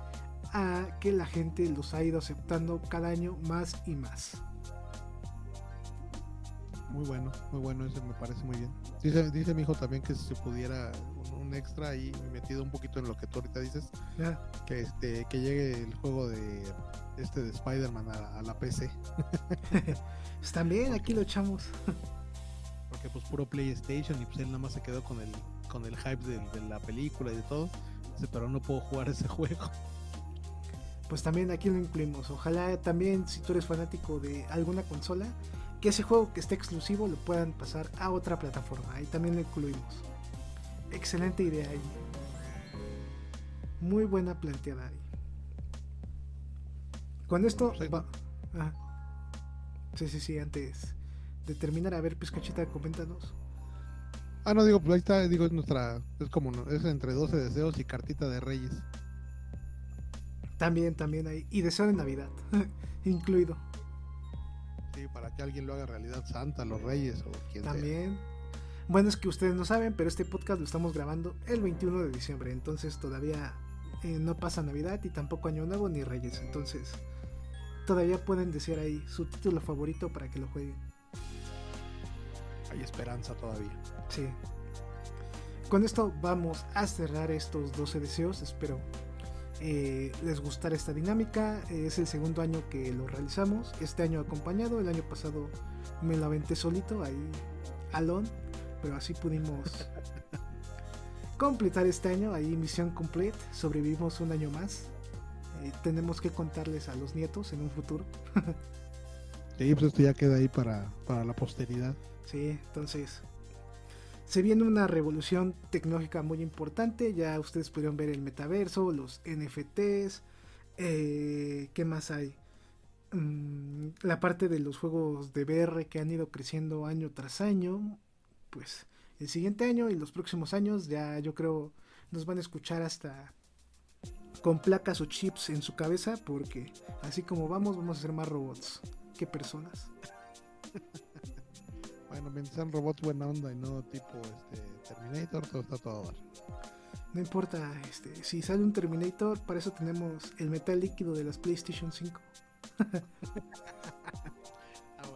a que la gente los ha ido aceptando cada año más y más. Muy bueno, muy bueno, eso me parece muy bien. Dice, dice mi hijo también que si se pudiera un, extra ahí metido un poquito en lo que tú ahorita dices, que este que llegue el juego de este de Spider-Man a, la PC. Pues también aquí lo echamos. porque pues puro PlayStation y pues él nada más se quedó con el con el hype de, de la película y de todo. pero no puedo jugar ese juego. Pues también aquí lo incluimos. Ojalá también si tú eres fanático de alguna consola, que ese juego que esté exclusivo lo puedan pasar a otra plataforma. Ahí también lo incluimos. Excelente idea ahí. Muy buena planteada ahí. Con esto va... Sí, sí, sí, antes de terminar, a ver, Pizcachita, coméntanos. Ah, no, digo, pues ahí está, digo, es nuestra, es como, es entre 12 deseos y cartita de reyes. También, también ahí. Y deseo de Navidad, incluido para que alguien lo haga realidad Santa, los Reyes o quien También. Bueno, es que ustedes no saben, pero este podcast lo estamos grabando el 21 de diciembre, entonces todavía eh, no pasa Navidad y tampoco Año Nuevo ni Reyes, entonces todavía pueden decir ahí su título favorito para que lo jueguen. Hay esperanza todavía. Sí. Con esto vamos a cerrar estos 12 deseos, espero eh, les gustará esta dinámica. es el segundo año que lo realizamos. Este año acompañado, el año pasado me la aventé solito, ahí alone, pero así pudimos completar este año. Ahí misión complete, sobrevivimos un año más. Eh, tenemos que contarles a los nietos en un futuro. sí, pues esto ya queda ahí para, para la posteridad. Sí, entonces se viene una revolución tecnológica muy importante. Ya ustedes pudieron ver el metaverso, los NFTs. Eh, ¿Qué más hay? Mm, la parte de los juegos de VR que han ido creciendo año tras año. Pues el siguiente año y los próximos años ya yo creo nos van a escuchar hasta con placas o chips en su cabeza porque así como vamos vamos a ser más robots que personas. Bueno, mientras sean robots buena onda y no tipo este, Terminator, todo está todo dar. No importa, este, si sale un Terminator, para eso tenemos el metal líquido de las PlayStation 5. ah,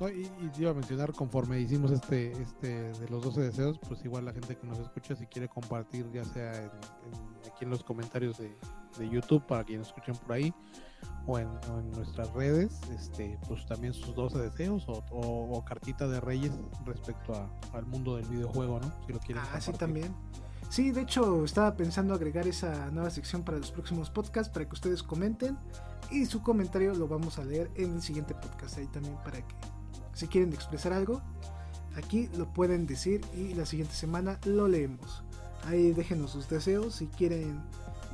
bueno. y, iba a mencionar, conforme hicimos este, este de los 12 deseos, pues igual la gente que nos escucha, si quiere compartir, ya sea aquí en los comentarios de, de YouTube, para quienes escuchen por ahí, o en, nuestras redes, este, pues también sus 12 deseos o, cartita de reyes respecto al mundo del videojuego, ¿no? Si lo quieren. Ah, sí, también. Sí, de hecho estaba pensando agregar esa nueva sección para los próximos podcasts para que ustedes comenten y su comentario lo vamos a leer en el siguiente podcast ahí también para que si quieren expresar algo aquí lo pueden decir y la siguiente semana lo leemos. Ahí déjenos sus deseos si quieren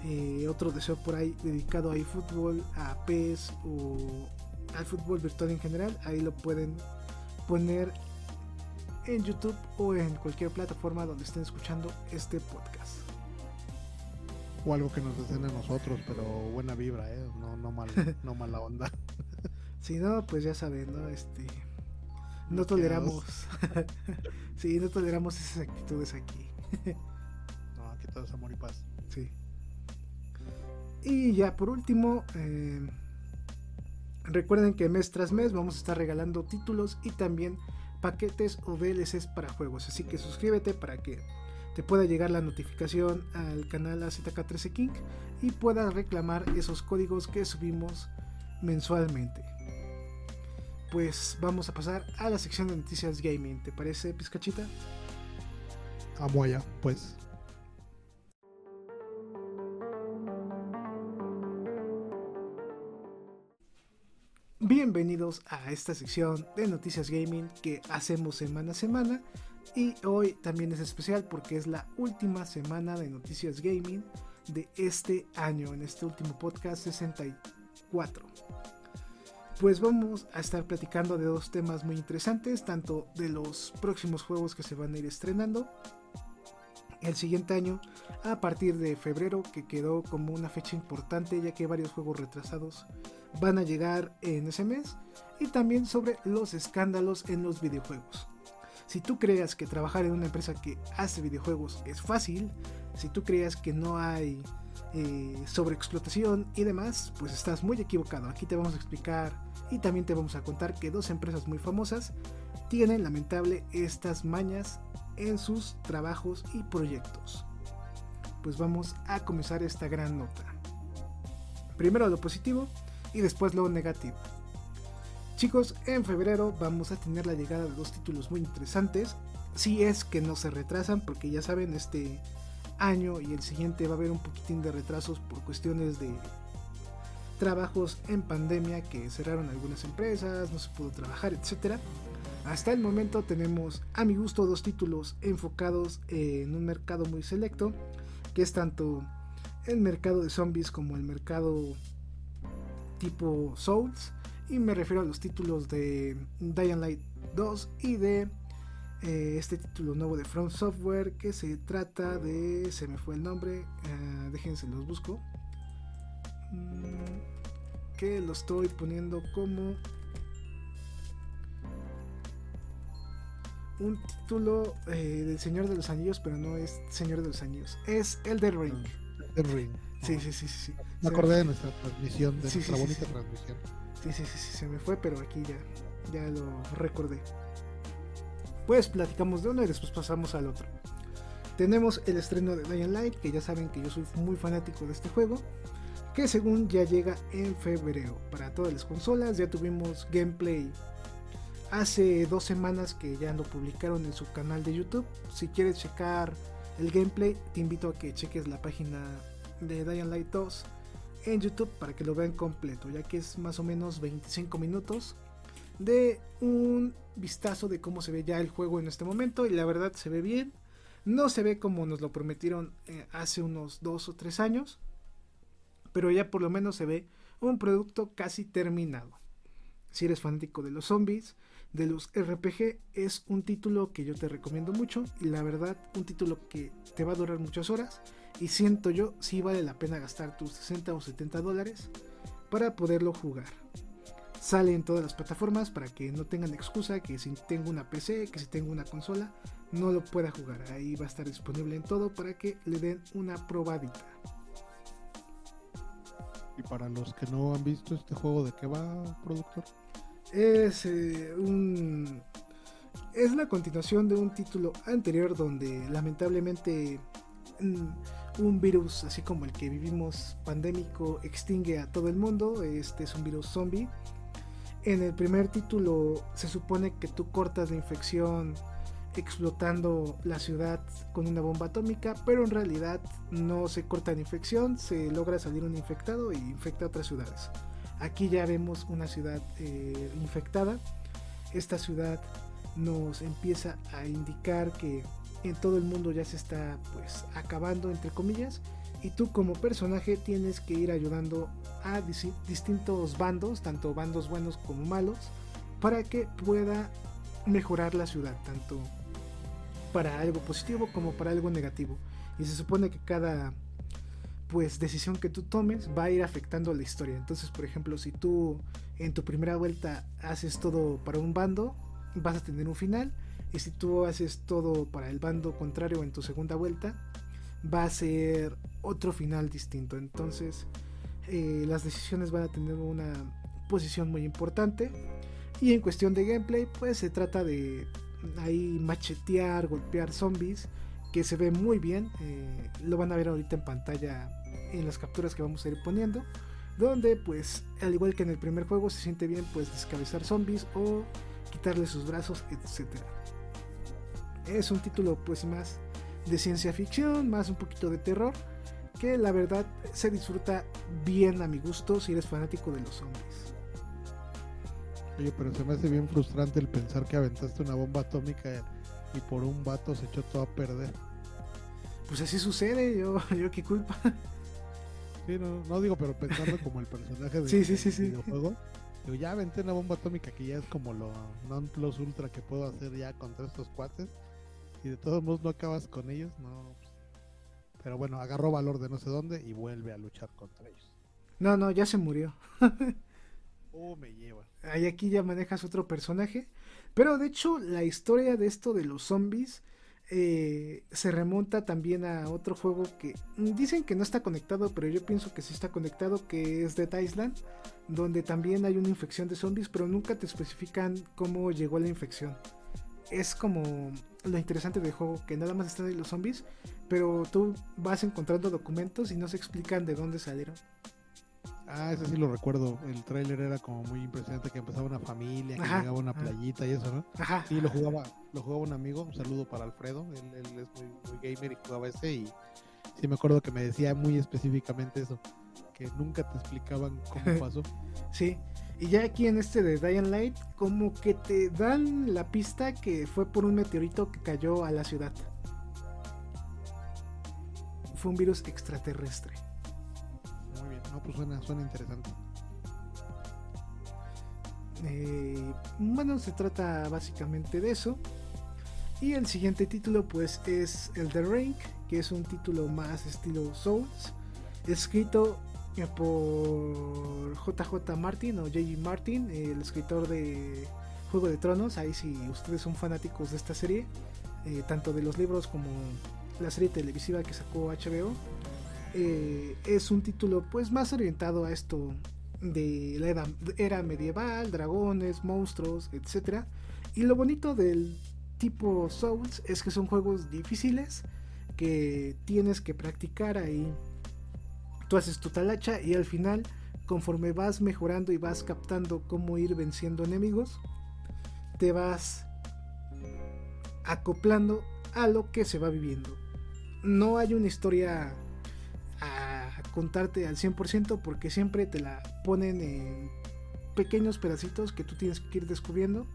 eh, otro deseo por ahí dedicado a eFootball, a PES o al fútbol virtual en general, ahí lo pueden poner en YouTube o en cualquier plataforma donde estén escuchando este podcast. O algo que nos deseen a nosotros, pero buena vibra, ¿eh? no, no, mal, no mala onda. si no, pues ya saben, ¿no? Este, no toleramos. sí, no toleramos esas actitudes aquí. no, aquí todo es amor y paz. Y ya por último, eh, recuerden que mes tras mes vamos a estar regalando títulos y también paquetes o DLCs para juegos. Así que suscríbete para que te pueda llegar la notificación al canal AZK13 King y puedas reclamar esos códigos que subimos mensualmente. Pues vamos a pasar a la sección de noticias gaming. ¿Te parece, Pizcachita? amo allá, pues. Bienvenidos a esta sección de Noticias Gaming que hacemos semana a semana y hoy también es especial porque es la última semana de Noticias Gaming de este año, en este último podcast 64. Pues vamos a estar platicando de dos temas muy interesantes, tanto de los próximos juegos que se van a ir estrenando el siguiente año a partir de febrero, que quedó como una fecha importante ya que varios juegos retrasados van a llegar en ese mes, y también sobre los escándalos en los videojuegos. Si tú creas que trabajar en una empresa que hace videojuegos es fácil, si tú creas que no hay eh, sobreexplotación y demás, pues estás muy equivocado. Aquí te vamos a explicar y también te vamos a contar que dos empresas muy famosas tienen lamentable estas mañas en sus trabajos y proyectos. Pues vamos a comenzar esta gran nota. Primero lo positivo y después lo negativo. Chicos, en febrero vamos a tener la llegada de dos títulos muy interesantes. Si es que no se retrasan, porque ya saben, este año y el siguiente va a haber un poquitín de retrasos por cuestiones de trabajos en pandemia que cerraron algunas empresas, no se pudo trabajar, etc. Hasta el momento tenemos a mi gusto dos títulos enfocados en un mercado muy selecto, que es tanto el mercado de zombies como el mercado tipo Souls y me refiero a los títulos de Dying Light 2 y de eh, este título nuevo de From Software que se trata de. Se me fue el nombre, uh, déjense los busco. Mm, que lo estoy poniendo como un título eh, del Señor de los Anillos, pero no es Señor de los Anillos, es Elder Ring. Elder Ring. Sí, sí, sí, sí. Me acordé de nuestra transmisión, de nuestra bonita transmisión. Sí, sí, sí, sí, se me fue, pero aquí ya, ya lo recordé. Pues platicamos de uno y después pasamos al otro. Tenemos el estreno de Dying Light, que ya saben que yo soy muy fanático de este juego, que según ya llega en febrero para todas las consolas. Ya tuvimos gameplay hace dos semanas que ya lo publicaron en su canal de YouTube. Si quieres checar el gameplay, te invito a que cheques la página de Dying Light 2 en YouTube para que lo vean completo, ya que es más o menos 25 minutos de un vistazo de cómo se ve ya el juego en este momento y la verdad se ve bien. No se ve como nos lo prometieron eh, hace unos 2 o 3 años, pero ya por lo menos se ve un producto casi terminado. Si eres fanático de los zombies, de los RPG, es un título que yo te recomiendo mucho y la verdad un título que te va a durar muchas horas y siento yo si vale la pena gastar tus 60 o 70 dólares para poderlo jugar. Sale en todas las plataformas para que no tengan excusa que si tengo una PC, que si tengo una consola, no lo pueda jugar. Ahí va a estar disponible en todo para que le den una probadita. Y para los que no han visto este juego, ¿de qué va, productor? Es eh, un es la continuación de un título anterior donde lamentablemente un virus así como el que vivimos pandémico extingue a todo el mundo. Este es un virus zombie. En el primer título se supone que tú cortas la infección explotando la ciudad con una bomba atómica, pero en realidad no se corta la infección, se logra salir un infectado y infecta otras ciudades. Aquí ya vemos una ciudad eh, infectada. Esta ciudad nos empieza a indicar que en todo el mundo ya se está pues acabando entre comillas y tú como personaje tienes que ir ayudando a distintos bandos, tanto bandos buenos como malos, para que pueda mejorar la ciudad, tanto para algo positivo como para algo negativo. Y se supone que cada pues decisión que tú tomes va a ir afectando la historia. Entonces, por ejemplo, si tú en tu primera vuelta haces todo para un bando, vas a tener un final y si tú haces todo para el bando contrario en tu segunda vuelta, va a ser otro final distinto. Entonces, eh, las decisiones van a tener una posición muy importante. Y en cuestión de gameplay, pues se trata de ahí machetear, golpear zombies, que se ve muy bien. Eh, lo van a ver ahorita en pantalla en las capturas que vamos a ir poniendo. Donde, pues, al igual que en el primer juego, se siente bien, pues, descabezar zombies o quitarle sus brazos, etcétera es un título pues más de ciencia ficción, más un poquito de terror, que la verdad se disfruta bien a mi gusto si eres fanático de los zombies. Oye, pero se me hace bien frustrante el pensar que aventaste una bomba atómica y por un vato se echó todo a perder. Pues así sucede, yo, yo qué culpa. Sí, no, no digo, pero pensando como el personaje de, sí, sí, sí, videojuego. Digo, ya aventé una bomba atómica que ya es como lo non plus ultra que puedo hacer ya contra estos cuates. Y de todos modos no acabas con ellos, no. Pues, pero bueno, agarró valor de no sé dónde y vuelve a luchar contra ellos. No, no, ya se murió. oh, me lleva. Ahí aquí ya manejas otro personaje. Pero de hecho, la historia de esto de los zombies eh, se remonta también a otro juego que dicen que no está conectado, pero yo pienso que sí está conectado, que es Dead Island, donde también hay una infección de zombies, pero nunca te especifican cómo llegó la infección. Es como lo interesante del juego, que nada más están ahí los zombies, pero tú vas encontrando documentos y no se explican de dónde salieron. Ah, ese sí lo recuerdo. El tráiler era como muy impresionante que empezaba una familia, que llegaba una playita y eso, ¿no? Ajá. Sí, lo jugaba, lo jugaba un amigo, un saludo para Alfredo, él, es muy, gamer y jugaba ese y sí me acuerdo que me decía muy específicamente eso, que nunca te explicaban cómo pasó. sí, y ya aquí en este de Dying Light, como que te dan la pista que fue por un meteorito que cayó a la ciudad. Fue un virus extraterrestre. No, pues suena, suena interesante. Eh, bueno, se trata básicamente de eso. Y el siguiente título pues es el The Ring, que es un título más estilo Souls, escrito por JJ Martin o JG Martin, el escritor de Juego de Tronos. Ahí si ustedes son fanáticos de esta serie, eh, tanto de los libros como la serie televisiva que sacó HBO, eh, es un título pues más orientado a esto de la era medieval, dragones, monstruos, etc. Y lo bonito del tipo Souls es que son juegos difíciles que tienes que practicar ahí. Tú haces tu talacha y al final, conforme vas mejorando y vas captando cómo ir venciendo enemigos, te vas acoplando a lo que se va viviendo. No hay una historia a contarte al 100% porque siempre te la ponen en pequeños pedacitos que tú tienes que ir descubriendo.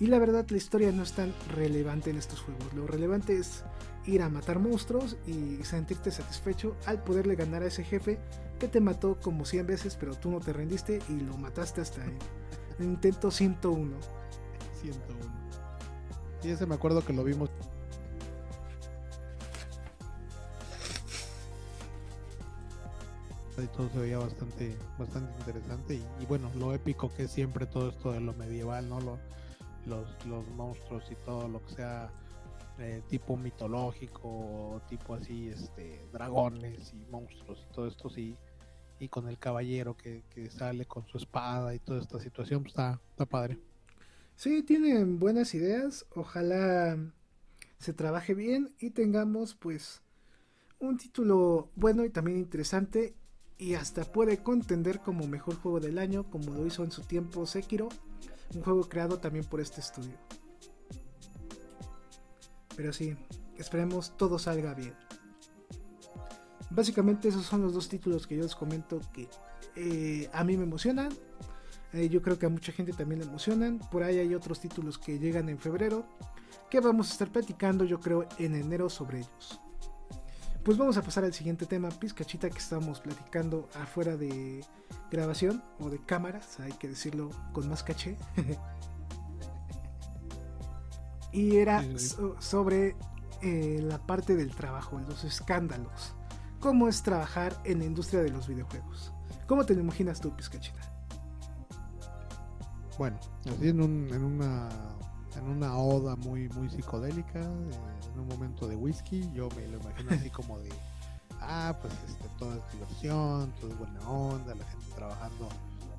Y la verdad la historia no es tan relevante en estos juegos. Lo relevante es ir a matar monstruos y sentirte satisfecho al poderle ganar a ese jefe que te mató como 100 veces pero tú no te rendiste y lo mataste hasta el intento 101. 101. Y ese me acuerdo que lo vimos y todo se veía bastante bastante interesante y, bueno lo épico que es siempre todo esto de lo medieval no lo, los, los monstruos y todo lo que sea eh, tipo mitológico tipo así este dragones y monstruos y todo esto sí. Y con el caballero que, sale con su espada y toda esta situación pues, está, está padre. Sí tienen buenas ideas. Ojalá se trabaje bien y tengamos pues un título bueno y también interesante y hasta puede contender como mejor juego del año, como lo hizo en su tiempo Sekiro, un juego creado también por este estudio. Pero sí, esperemos todo salga bien. Básicamente esos son los dos títulos que yo les comento que eh, a mí me emocionan. Eh, yo creo que a mucha gente también le emocionan. Por ahí hay otros títulos que llegan en febrero que vamos a estar platicando yo creo en enero sobre ellos. Pues vamos a pasar al siguiente tema, pizcachita, que estábamos platicando afuera de grabación o de cámaras, hay que decirlo con más caché. y era sobre eh, la parte del trabajo, los escándalos. ¿Cómo es trabajar en la industria de los videojuegos? ¿Cómo te lo imaginas tú, pizcachita? Bueno, así en, en una en una oda muy muy psicodélica, eh, en un momento de whisky, yo me lo imagino así como de, ah, pues este, todo es diversión, todo es buena onda, la gente trabajando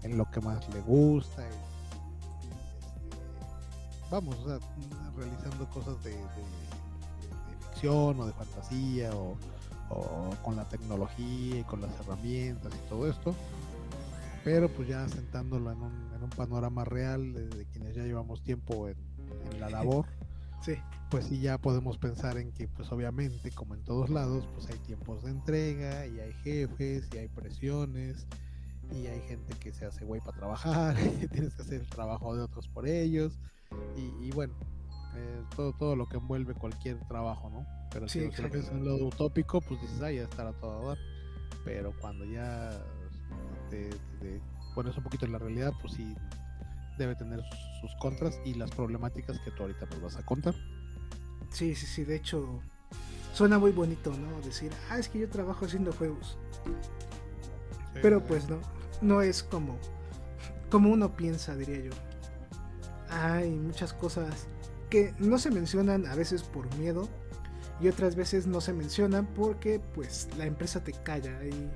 en lo que más le gusta, y, este, vamos, o sea, realizando cosas de, ficción o de fantasía o, con la tecnología y con las herramientas y todo esto pero pues ya sentándolo en un, en un panorama real de, quienes ya llevamos tiempo en la labor. Sí. Pues sí, ya podemos pensar en que, pues obviamente, como en todos lados, pues hay tiempos de entrega y hay jefes y hay presiones y hay gente que se hace güey para trabajar y tienes que hacer el trabajo de otros por ellos y, bueno, eh, todo, todo lo que envuelve cualquier trabajo, ¿no? Pero si lo ves en lo utópico, pues dices, ah, ya estará todo a dar. Pero cuando ya te, pones un poquito en la realidad, pues sí debe tener sus, contras y las problemáticas que tú ahorita nos vas a contar. Sí, sí, sí, de hecho suena muy bonito, ¿no? Decir, ah, es que yo trabajo haciendo juegos. Pero pues no, no es como, como uno piensa, diría yo. Hay muchas cosas que no se mencionan a veces por miedo y otras veces no se mencionan porque pues la empresa te calla y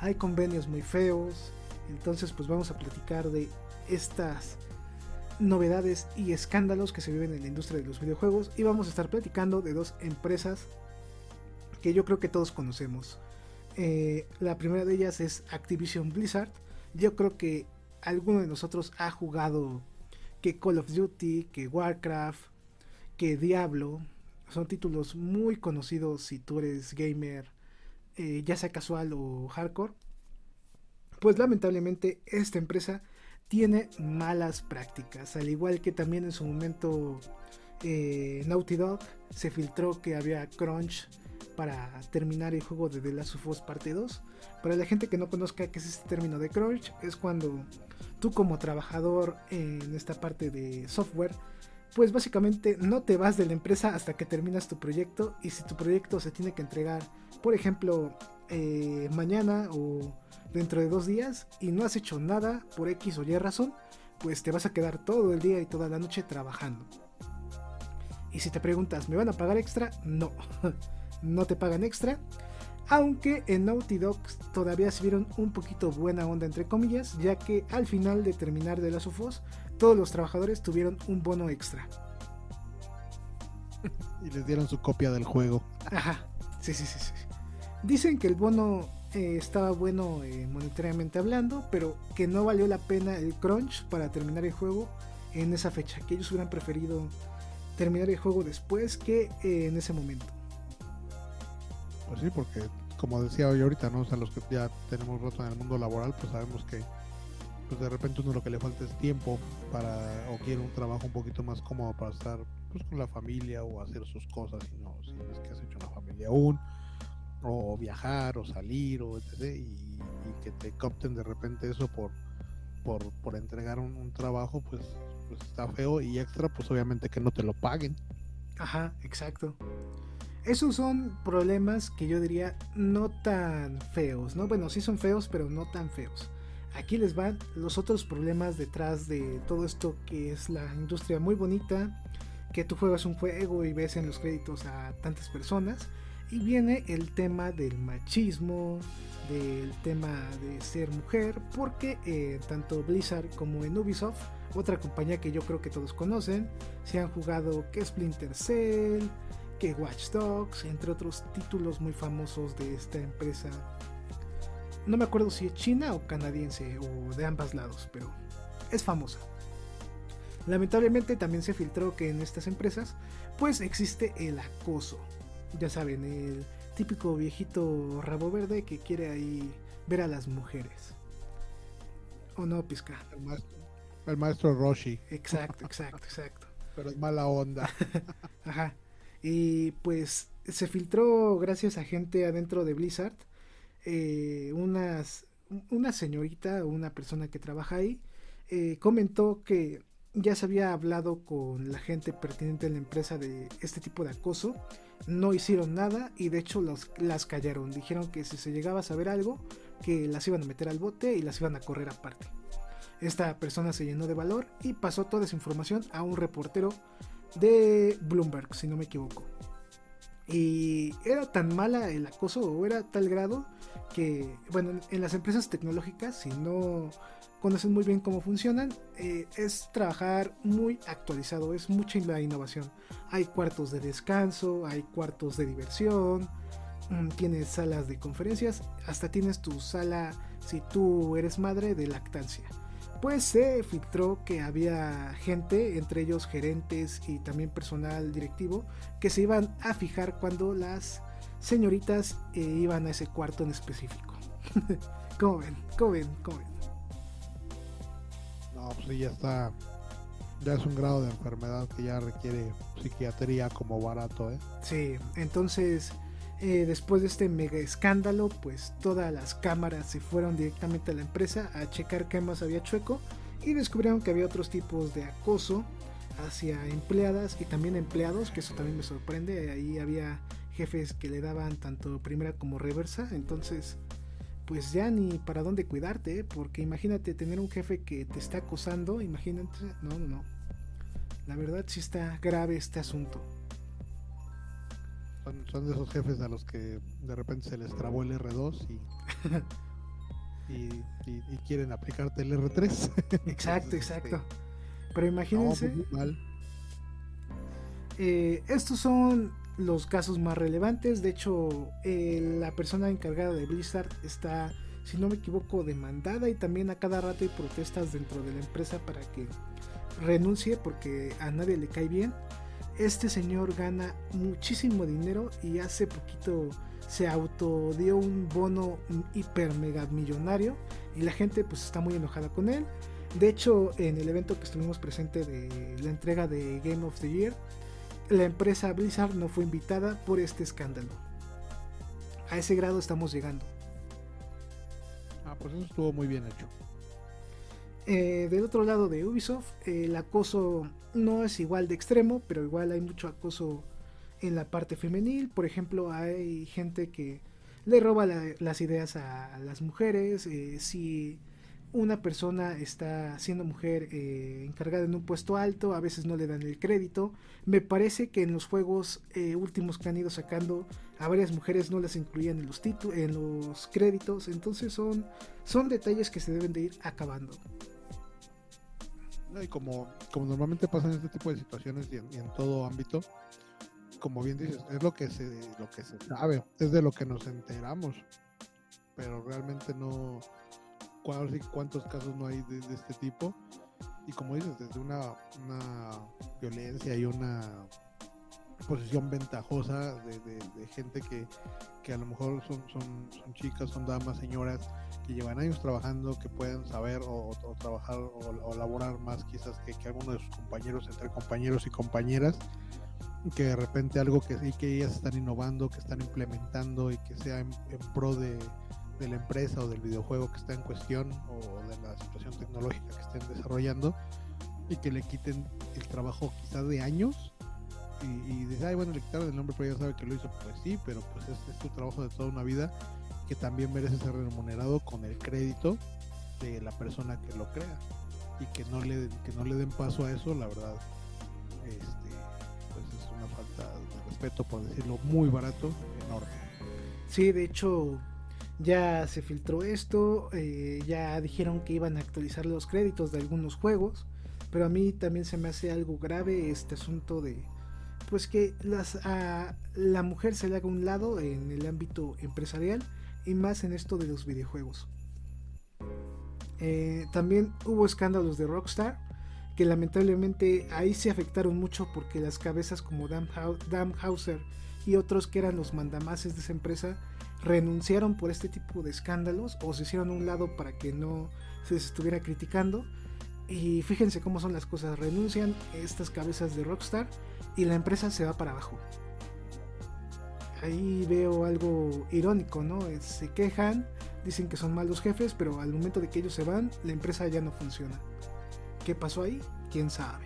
hay convenios muy feos. Entonces pues vamos a platicar de estas novedades y escándalos que se viven en la industria de los videojuegos y vamos a estar platicando de dos empresas que yo creo que todos conocemos. Eh, la primera de ellas es Activision Blizzard. Yo creo que alguno de nosotros ha jugado que Call of Duty, que Warcraft, que Diablo. Son títulos muy conocidos si tú eres gamer, eh, ya sea casual o hardcore. Pues lamentablemente esta empresa tiene malas prácticas. Al igual que también en su momento eh, Naughty Dog se filtró que había crunch para terminar el juego de The Last of Us Parte 2. Para la gente que no conozca qué es este término de crunch, es cuando tú como trabajador en esta parte de software, pues básicamente no te vas de la empresa hasta que terminas tu proyecto y si tu proyecto se tiene que entregar, por ejemplo, eh, mañana o dentro de dos días y no has hecho nada por X o Y razón, pues te vas a quedar todo el día y toda la noche trabajando. Y si te preguntas, ¿me van a pagar extra? No. no te pagan extra. Aunque en Naughty Dog todavía se vieron un poquito buena onda entre comillas, ya que al final de terminar de las UFOs, todos los trabajadores tuvieron un bono extra. Y les dieron su copia del juego. Ajá, sí, sí, sí. sí. Dicen que el bono eh, estaba bueno eh, monetariamente hablando, pero que no valió la pena el crunch para terminar el juego en esa fecha, que ellos hubieran preferido terminar el juego después que eh, en ese momento. Pues sí, porque como decía hoy ahorita, ¿no? O sea, los que ya tenemos rato en el mundo laboral, pues sabemos que pues de repente uno lo que le falta es tiempo para o quiere un trabajo un poquito más cómodo para estar pues con la familia o hacer sus cosas y no si es que has hecho una familia aún o viajar o salir o etc y, que te copten de repente eso por por, por entregar un, un, trabajo pues pues está feo y extra pues obviamente que no te lo paguen ajá exacto esos son problemas que yo diría no tan feos, ¿no? Bueno, sí son feos, pero no tan feos. Aquí les van los otros problemas detrás de todo esto que es la industria muy bonita, que tú juegas un juego y ves en los créditos a tantas personas. Y viene el tema del machismo, del tema de ser mujer, porque eh, tanto Blizzard como en Ubisoft, otra compañía que yo creo que todos conocen, se han jugado que Splinter Cell, que Watch Dogs, entre otros títulos muy famosos de esta empresa. No me acuerdo si es china o canadiense o de ambos lados, pero es famosa. Lamentablemente también se filtró que en estas empresas pues existe el acoso. Ya saben, el típico viejito rabo verde que quiere ahí ver a las mujeres. ¿O no, Pizca? El maestro, el maestro Roshi. Exacto, exacto, exacto. Pero es mala onda. Ajá. Y pues se filtró gracias a gente adentro de Blizzard. Eh, unas, una señorita, una persona que trabaja ahí, eh, comentó que ya se había hablado con la gente pertinente en la empresa de este tipo de acoso. No hicieron nada y de hecho las callaron. Dijeron que si se llegaba a saber algo, que las iban a meter al bote y las iban a correr aparte. Esta persona se llenó de valor y pasó toda esa información a un reportero de Bloomberg, si no me equivoco. Y era tan mala el acoso o era tal grado que, bueno, en las empresas tecnológicas, si no conocen muy bien cómo funcionan, eh, es trabajar muy actualizado, es mucha innovación. Hay cuartos de descanso, hay cuartos de diversión, mm, tienes salas de conferencias, hasta tienes tu sala, si tú eres madre, de lactancia después se filtró que había gente, entre ellos gerentes y también personal directivo, que se iban a fijar cuando las señoritas eh, iban a ese cuarto en específico. ¿Cómo ven? ¿Cómo ven? ¿Cómo ven? No, pues ya está. Ya es un grado de enfermedad que ya requiere psiquiatría como barato, ¿eh? Sí, entonces eh, después de este mega escándalo, pues todas las cámaras se fueron directamente a la empresa a checar qué más había chueco y descubrieron que había otros tipos de acoso hacia empleadas y también empleados, que eso también me sorprende. Ahí había jefes que le daban tanto primera como reversa, entonces pues ya ni para dónde cuidarte, ¿eh? porque imagínate tener un jefe que te está acosando, imagínate, no, no, no. La verdad sí está grave este asunto. Son, de esos jefes a los que de repente se les trabó el R2 y, y, quieren aplicarte el R3. Exacto, exacto. Este, Pero imagínense. Pues, eh, estos son los casos más relevantes. De hecho, eh, la persona encargada de Blizzard está, si no me equivoco, demandada y también a cada rato hay protestas dentro de la empresa para que renuncie porque a nadie le cae bien. Este señor gana muchísimo dinero y hace poquito se autodió un bono hiper mega millonario y la gente pues está muy enojada con él. De hecho, en el evento que estuvimos presente de la entrega de Game of the Year, la empresa Blizzard no fue invitada por este escándalo. A ese grado estamos llegando. Ah, pues eso estuvo muy bien hecho. Eh, del otro lado de Ubisoft, el acoso no es igual de extremo, pero igual hay mucho acoso en la parte femenil. Por ejemplo, hay gente que le roba las ideas a, las mujeres. Eh, si una persona está siendo mujer eh, encargada en un puesto alto, a veces no le dan el crédito. Me parece que en los juegos últimos que han ido sacando a varias mujeres no las incluían en los en los créditos. Entonces son, son detalles que se deben de ir acabando. Y como, como normalmente pasa en este tipo de situaciones y en, todo ámbito, como bien dices, es lo que se lo que se sabe, es de lo que nos enteramos, pero realmente no cuántos casos no hay de, este tipo. Y como dices, desde una, una violencia y una posición ventajosa de, gente que, que, a lo mejor son, son, son, chicas, son damas, señoras que llevan años trabajando, que pueden saber o, trabajar o, laborar más quizás que, que algunos de sus compañeros, entre compañeros y compañeras, que de repente algo que sí que ellas están innovando, que están implementando y que sea en, pro de, de, la empresa o del videojuego que está en cuestión o de la situación tecnológica que estén desarrollando y que le quiten el trabajo quizás de años y, y dice, ay, bueno, le quitaron el nombre, pero ya sabe que lo hizo. Pues sí, pero pues es, es tu trabajo de toda una vida que también merece ser remunerado con el crédito de la persona que lo crea y que no le que no le den paso a eso la verdad este pues es una falta de respeto por decirlo muy barato enorme sí de hecho ya se filtró esto eh, ya dijeron que iban a actualizar los créditos de algunos juegos pero a mí también se me hace algo grave este asunto de pues que las, a la mujer se le haga un lado en el ámbito empresarial y más en esto de los videojuegos. Eh, también hubo escándalos de Rockstar que lamentablemente ahí se afectaron mucho porque las cabezas como Dan, Hauser y otros que eran los mandamases de esa empresa renunciaron por este tipo de escándalos o se hicieron a un lado para que no se les estuviera criticando. Y fíjense cómo son las cosas, renuncian estas cabezas de Rockstar y la empresa se va para abajo. Ahí veo algo irónico, ¿no? Se quejan, dicen que son malos jefes, pero al momento de que ellos se van, la empresa ya no funciona. ¿Qué pasó ahí? ¿Quién sabe?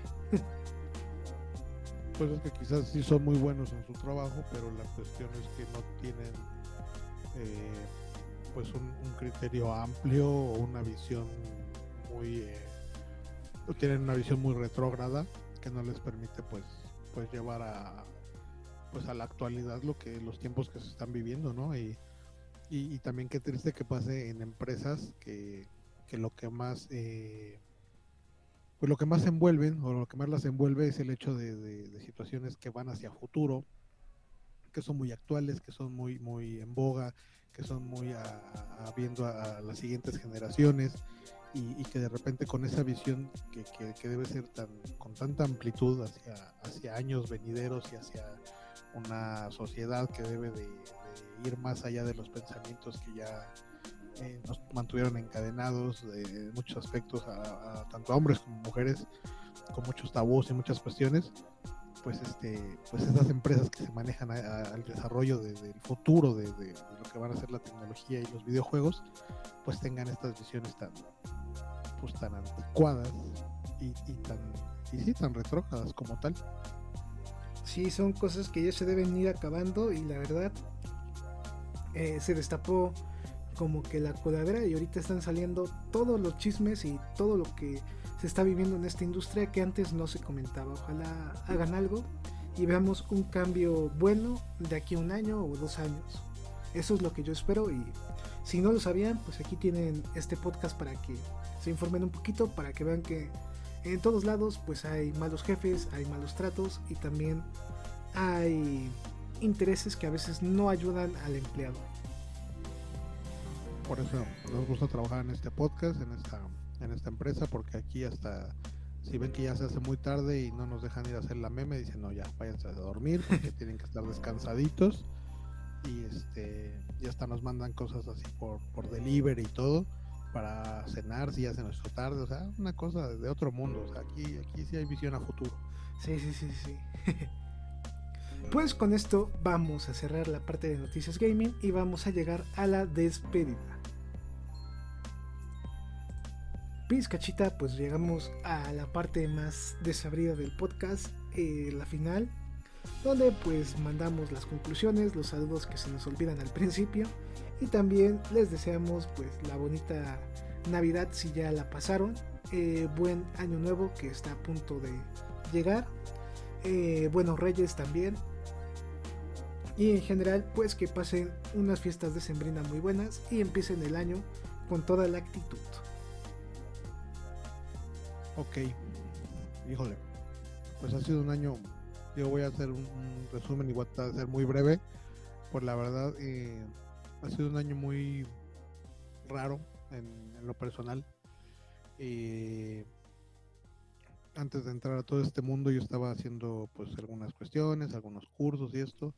pues es que quizás sí son muy buenos en su trabajo, pero la cuestión es que no tienen eh, pues un, criterio amplio o una visión muy... Eh, tienen una visión muy retrógrada que no les permite pues pues llevar a pues a la actualidad lo que los tiempos que se están viviendo no y, y, también qué triste que pase en empresas que, que lo que más eh, pues lo que más envuelven o lo que más las envuelve es el hecho de, de, situaciones que van hacia futuro que son muy actuales que son muy muy en boga que son muy a, viendo a, las siguientes generaciones y, que de repente con esa visión que, que, debe ser tan con tanta amplitud hacia, hacia años venideros y hacia una sociedad que debe de, ir más allá de los pensamientos que ya eh, nos mantuvieron encadenados en muchos aspectos a, tanto hombres como mujeres con muchos tabús y muchas cuestiones pues este pues esas empresas que se manejan al desarrollo del futuro de, de, lo que van a ser la tecnología y los videojuegos pues tengan estas visiones tan pues tan anticuadas y, tan y sí tan retrógradas como tal. Sí son cosas que ya se deben ir acabando y la verdad eh, se destapó como que la coladera y ahorita están saliendo todos los chismes y todo lo que se está viviendo en esta industria que antes no se comentaba. Ojalá hagan algo y veamos un cambio bueno de aquí a un año o dos años. Eso es lo que yo espero y si no lo sabían, pues aquí tienen este podcast para que se informen un poquito, para que vean que en todos lados pues hay malos jefes, hay malos tratos y también hay intereses que a veces no ayudan al empleado. Por eso nos gusta trabajar en este podcast, en esta en esta empresa porque aquí hasta si ven que ya se hace muy tarde y no nos dejan ir a hacer la meme, dicen no ya váyanse a dormir porque tienen que estar descansaditos y este y hasta nos mandan cosas así por, por delivery y todo para cenar si ya se nos tarde, o sea, una cosa de otro mundo, aquí, aquí sí hay visión a futuro. Sí, sí, sí, sí. pues con esto vamos a cerrar la parte de noticias gaming y vamos a llegar a la despedida. Pizcachita, pues llegamos a la parte más desabrida del podcast, eh, la final, donde pues mandamos las conclusiones, los saludos que se nos olvidan al principio y también les deseamos pues la bonita Navidad si ya la pasaron, eh, buen año nuevo que está a punto de llegar, eh, buenos reyes también y en general pues que pasen unas fiestas de sembrina muy buenas y empiecen el año con toda la actitud. Ok, híjole, pues ha sido un año, yo voy a hacer un, resumen y voy a ser muy breve, pues la verdad eh, ha sido un año muy raro en, lo personal. Eh, antes de entrar a todo este mundo yo estaba haciendo pues algunas cuestiones, algunos cursos y esto,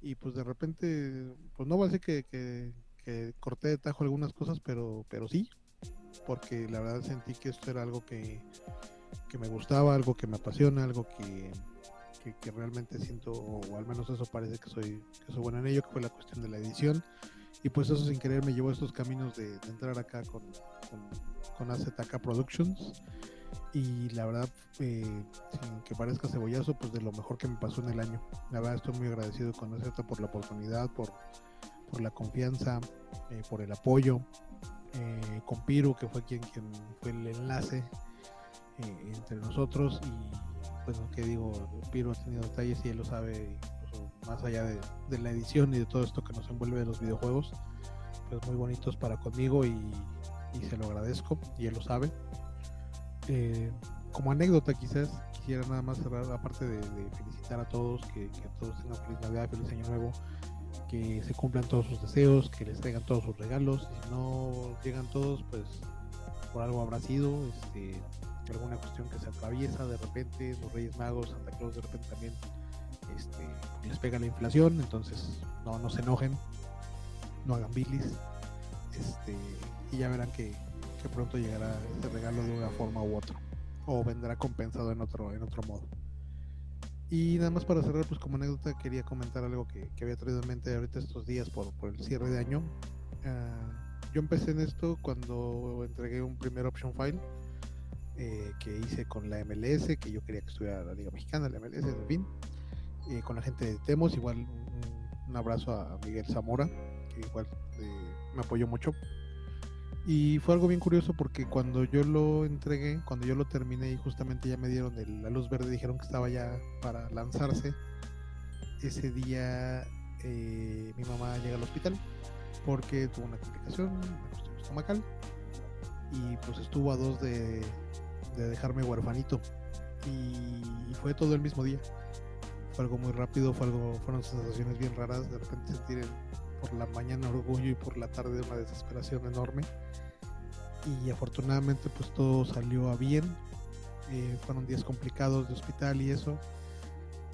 y pues de repente, pues no voy a decir que, que, que corté de tajo algunas cosas, pero, pero sí, porque la verdad sentí que esto era algo que, me gustaba, algo que me apasiona, algo que, que, realmente siento, o al menos eso parece que soy, que soy bueno en ello, que fue la cuestión de la edición. Y pues eso sin querer me llevó a estos caminos de, entrar acá con, con, AZK Productions. Y la verdad, eh, sin que parezca cebollazo, pues de lo mejor que me pasó en el año. La verdad estoy muy agradecido con AZ por la oportunidad, por, por la confianza, eh, por el apoyo, eh, con Piru, que fue quien, quien fue el enlace eh, entre nosotros. Y pues que digo, Piru ha tenido detalles y él lo sabe, más allá de, la edición y de todo esto que nos envuelve de los videojuegos, pues muy bonitos para conmigo y, se lo agradezco y él lo sabe. Eh, como anécdota quizás quisiera nada más cerrar, aparte de, felicitar a todos, que, que todos tengan feliz Navidad, feliz Año Nuevo que se cumplan todos sus deseos, que les traigan todos sus regalos. Si no llegan todos, pues por algo habrá sido, este, alguna cuestión que se atraviesa de repente, los Reyes Magos, Santa Claus de repente también este, les pega la inflación, entonces no, no se enojen, no hagan bilis, este, y ya verán que, que pronto llegará este regalo de una forma u otra, o vendrá compensado en otro, en otro modo. Y nada más para cerrar, pues como anécdota quería comentar algo que, había traído en mente ahorita estos días por, por el cierre de año. Ah, yo empecé en esto cuando entregué un primer option file eh, que hice con la MLS, que yo quería que estuviera la Liga Mexicana, la MLS, en fin, eh, con la gente de Temos, igual un, abrazo a Miguel Zamora, que igual eh, me apoyó mucho. Y fue algo bien curioso porque cuando yo lo entregué, cuando yo lo terminé y justamente ya me dieron la luz verde, dijeron que estaba ya para lanzarse, ese día eh, mi mamá llega al hospital porque tuvo una complicación, una cuestión estomacal, y pues estuvo a dos de, dejarme huerfanito. Y, fue todo el mismo día. Fue algo muy rápido, fue algo, fueron sensaciones bien raras, de repente sentir por la mañana orgullo y por la tarde una desesperación enorme y afortunadamente pues todo salió a bien. Eh, fueron días complicados de hospital y eso.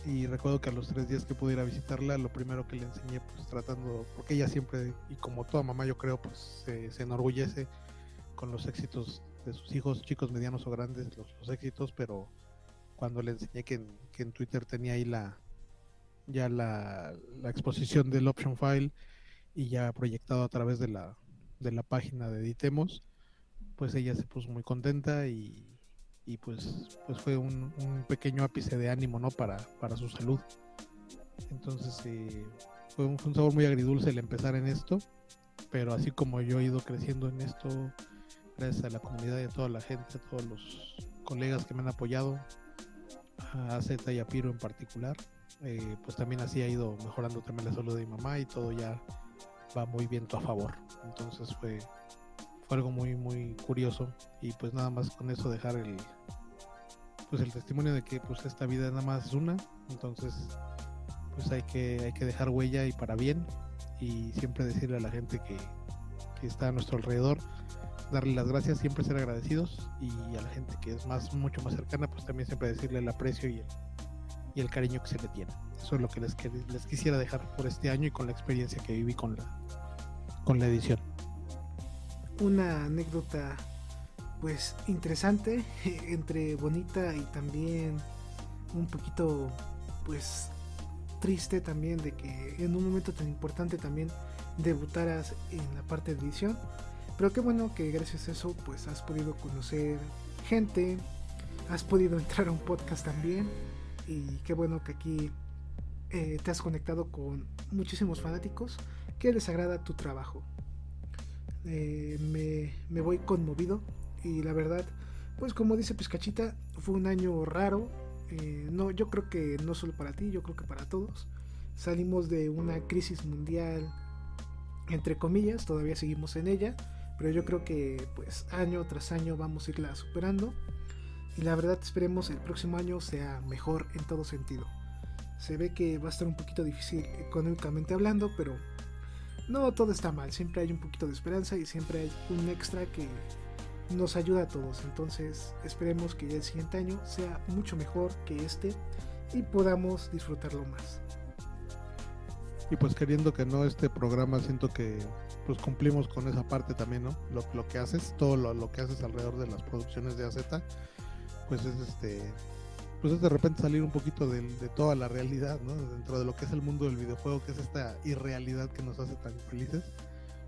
Y recuerdo que a los tres días que pude ir a visitarla, lo primero que le enseñé, pues tratando, porque ella siempre, y como toda mamá yo creo, pues se, enorgullece con los éxitos de sus hijos, chicos, medianos o grandes, los, éxitos, pero cuando le enseñé que en, que en Twitter tenía ahí la ya la, la, exposición del option file y ya proyectado a través de la, de la página de Editemos, pues ella se puso muy contenta y, y pues, pues fue un, pequeño ápice de ánimo ¿no? para, para su salud. Entonces eh, fue, un, sabor muy agridulce el empezar en esto, pero así como yo he ido creciendo en esto, gracias a la comunidad y a toda la gente, a todos los colegas que me han apoyado, a Z y a Piro en particular, eh, pues también así ha ido mejorando también la salud de mi mamá y todo ya va muy bien a favor. Entonces fue, algo muy muy curioso. Y pues nada más con eso dejar el pues el testimonio de que pues esta vida nada más es una. Entonces pues hay que hay que dejar huella y para bien. Y siempre decirle a la gente que, que está a nuestro alrededor darle las gracias siempre ser agradecidos. Y a la gente que es más mucho más cercana pues también siempre decirle el aprecio y el, y el cariño que se le tiene. Eso es lo que les, les quisiera dejar por este año y con la experiencia que viví con la con la edición una anécdota pues interesante, entre bonita y también un poquito pues triste también de que en un momento tan importante también debutaras en la parte de edición. Pero qué bueno que gracias a eso pues has podido conocer gente, has podido entrar a un podcast también y qué bueno que aquí eh, te has conectado con muchísimos fanáticos que les agrada tu trabajo. Eh, me, voy conmovido y la verdad, pues como dice Pizcachita, fue un año raro. Eh, no, yo creo que no solo para ti, yo creo que para todos. Salimos de una crisis mundial, entre comillas, todavía seguimos en ella, pero yo creo que pues año tras año vamos a irla superando. Y la verdad esperemos el próximo año sea mejor en todo sentido. Se ve que va a estar un poquito difícil económicamente hablando, pero no todo está mal, siempre hay un poquito de esperanza y siempre hay un extra que nos ayuda a todos. Entonces esperemos que el siguiente año sea mucho mejor que este y podamos disfrutarlo más. Y pues queriendo que no este programa, siento que pues cumplimos con esa parte también, ¿no? Lo, lo que haces, todo lo, lo, que haces alrededor de las producciones de AZ, pues es este pues es de repente salir un poquito de, toda la realidad, ¿no? Dentro de lo que es el mundo del videojuego, que es esta irrealidad que nos hace tan felices,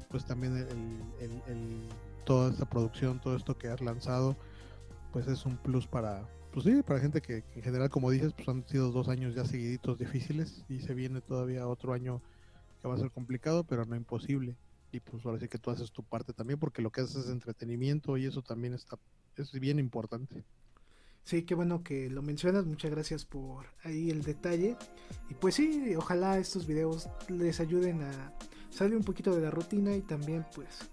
pues también el, toda esta producción, todo esto que has lanzado, pues es un plus para, pues sí, para gente que, en general, como dices, pues han sido dos años ya seguiditos difíciles y se viene todavía otro año que va a ser complicado, pero no imposible. Y pues ahora sí que tú haces tu parte también, porque lo que haces es entretenimiento y eso también está, es bien importante. Sí, qué bueno que lo mencionas. Muchas gracias por ahí el detalle. Y pues sí, ojalá estos videos les ayuden a salir un poquito de la rutina y también pues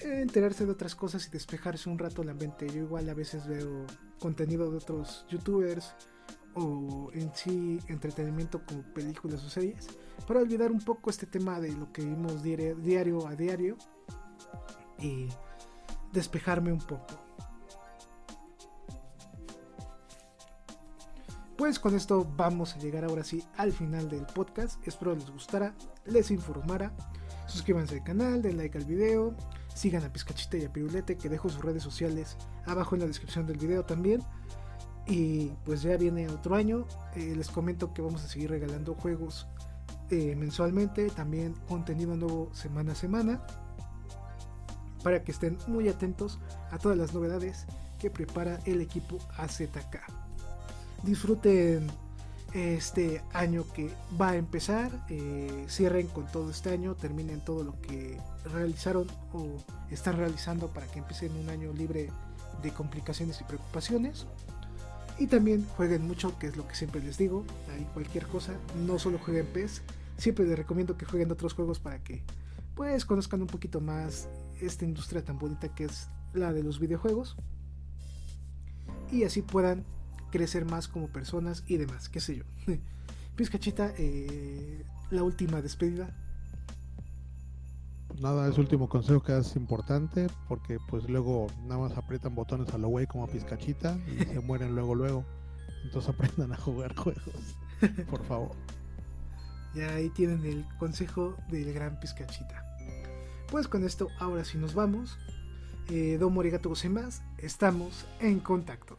enterarse de otras cosas y despejarse un rato la mente. Yo igual a veces veo contenido de otros youtubers o en sí entretenimiento como películas o series para olvidar un poco este tema de lo que vimos diario a diario y despejarme un poco. Pues con esto vamos a llegar ahora sí al final del podcast. Espero les gustara, les informara. Suscríbanse al canal, den like al video, sigan a Pizcachita y a Pirulete que dejo sus redes sociales abajo en la descripción del video también. Y pues ya viene otro año. Eh, les comento que vamos a seguir regalando juegos eh, mensualmente, también contenido nuevo semana a semana. Para que estén muy atentos a todas las novedades que prepara el equipo AZK disfruten este año que va a empezar, eh, cierren con todo este año, terminen todo lo que realizaron o están realizando para que empiecen un año libre de complicaciones y preocupaciones. Y también jueguen mucho, que es lo que siempre les digo, hay cualquier cosa, no solo jueguen PES, siempre les recomiendo que jueguen otros juegos para que pues conozcan un poquito más esta industria tan bonita que es la de los videojuegos y así puedan crecer más como personas y demás, qué sé yo. Pizcachita, eh, la última despedida. nada, es último consejo que es importante porque pues luego nada más aprietan botones a lo güey como a pizcachita y se mueren luego luego. Entonces aprendan a jugar juegos, por favor. Ya ahí tienen el consejo del gran pizcachita. Pues con esto ahora sí nos vamos. Eh, Don Morigato más estamos en contacto.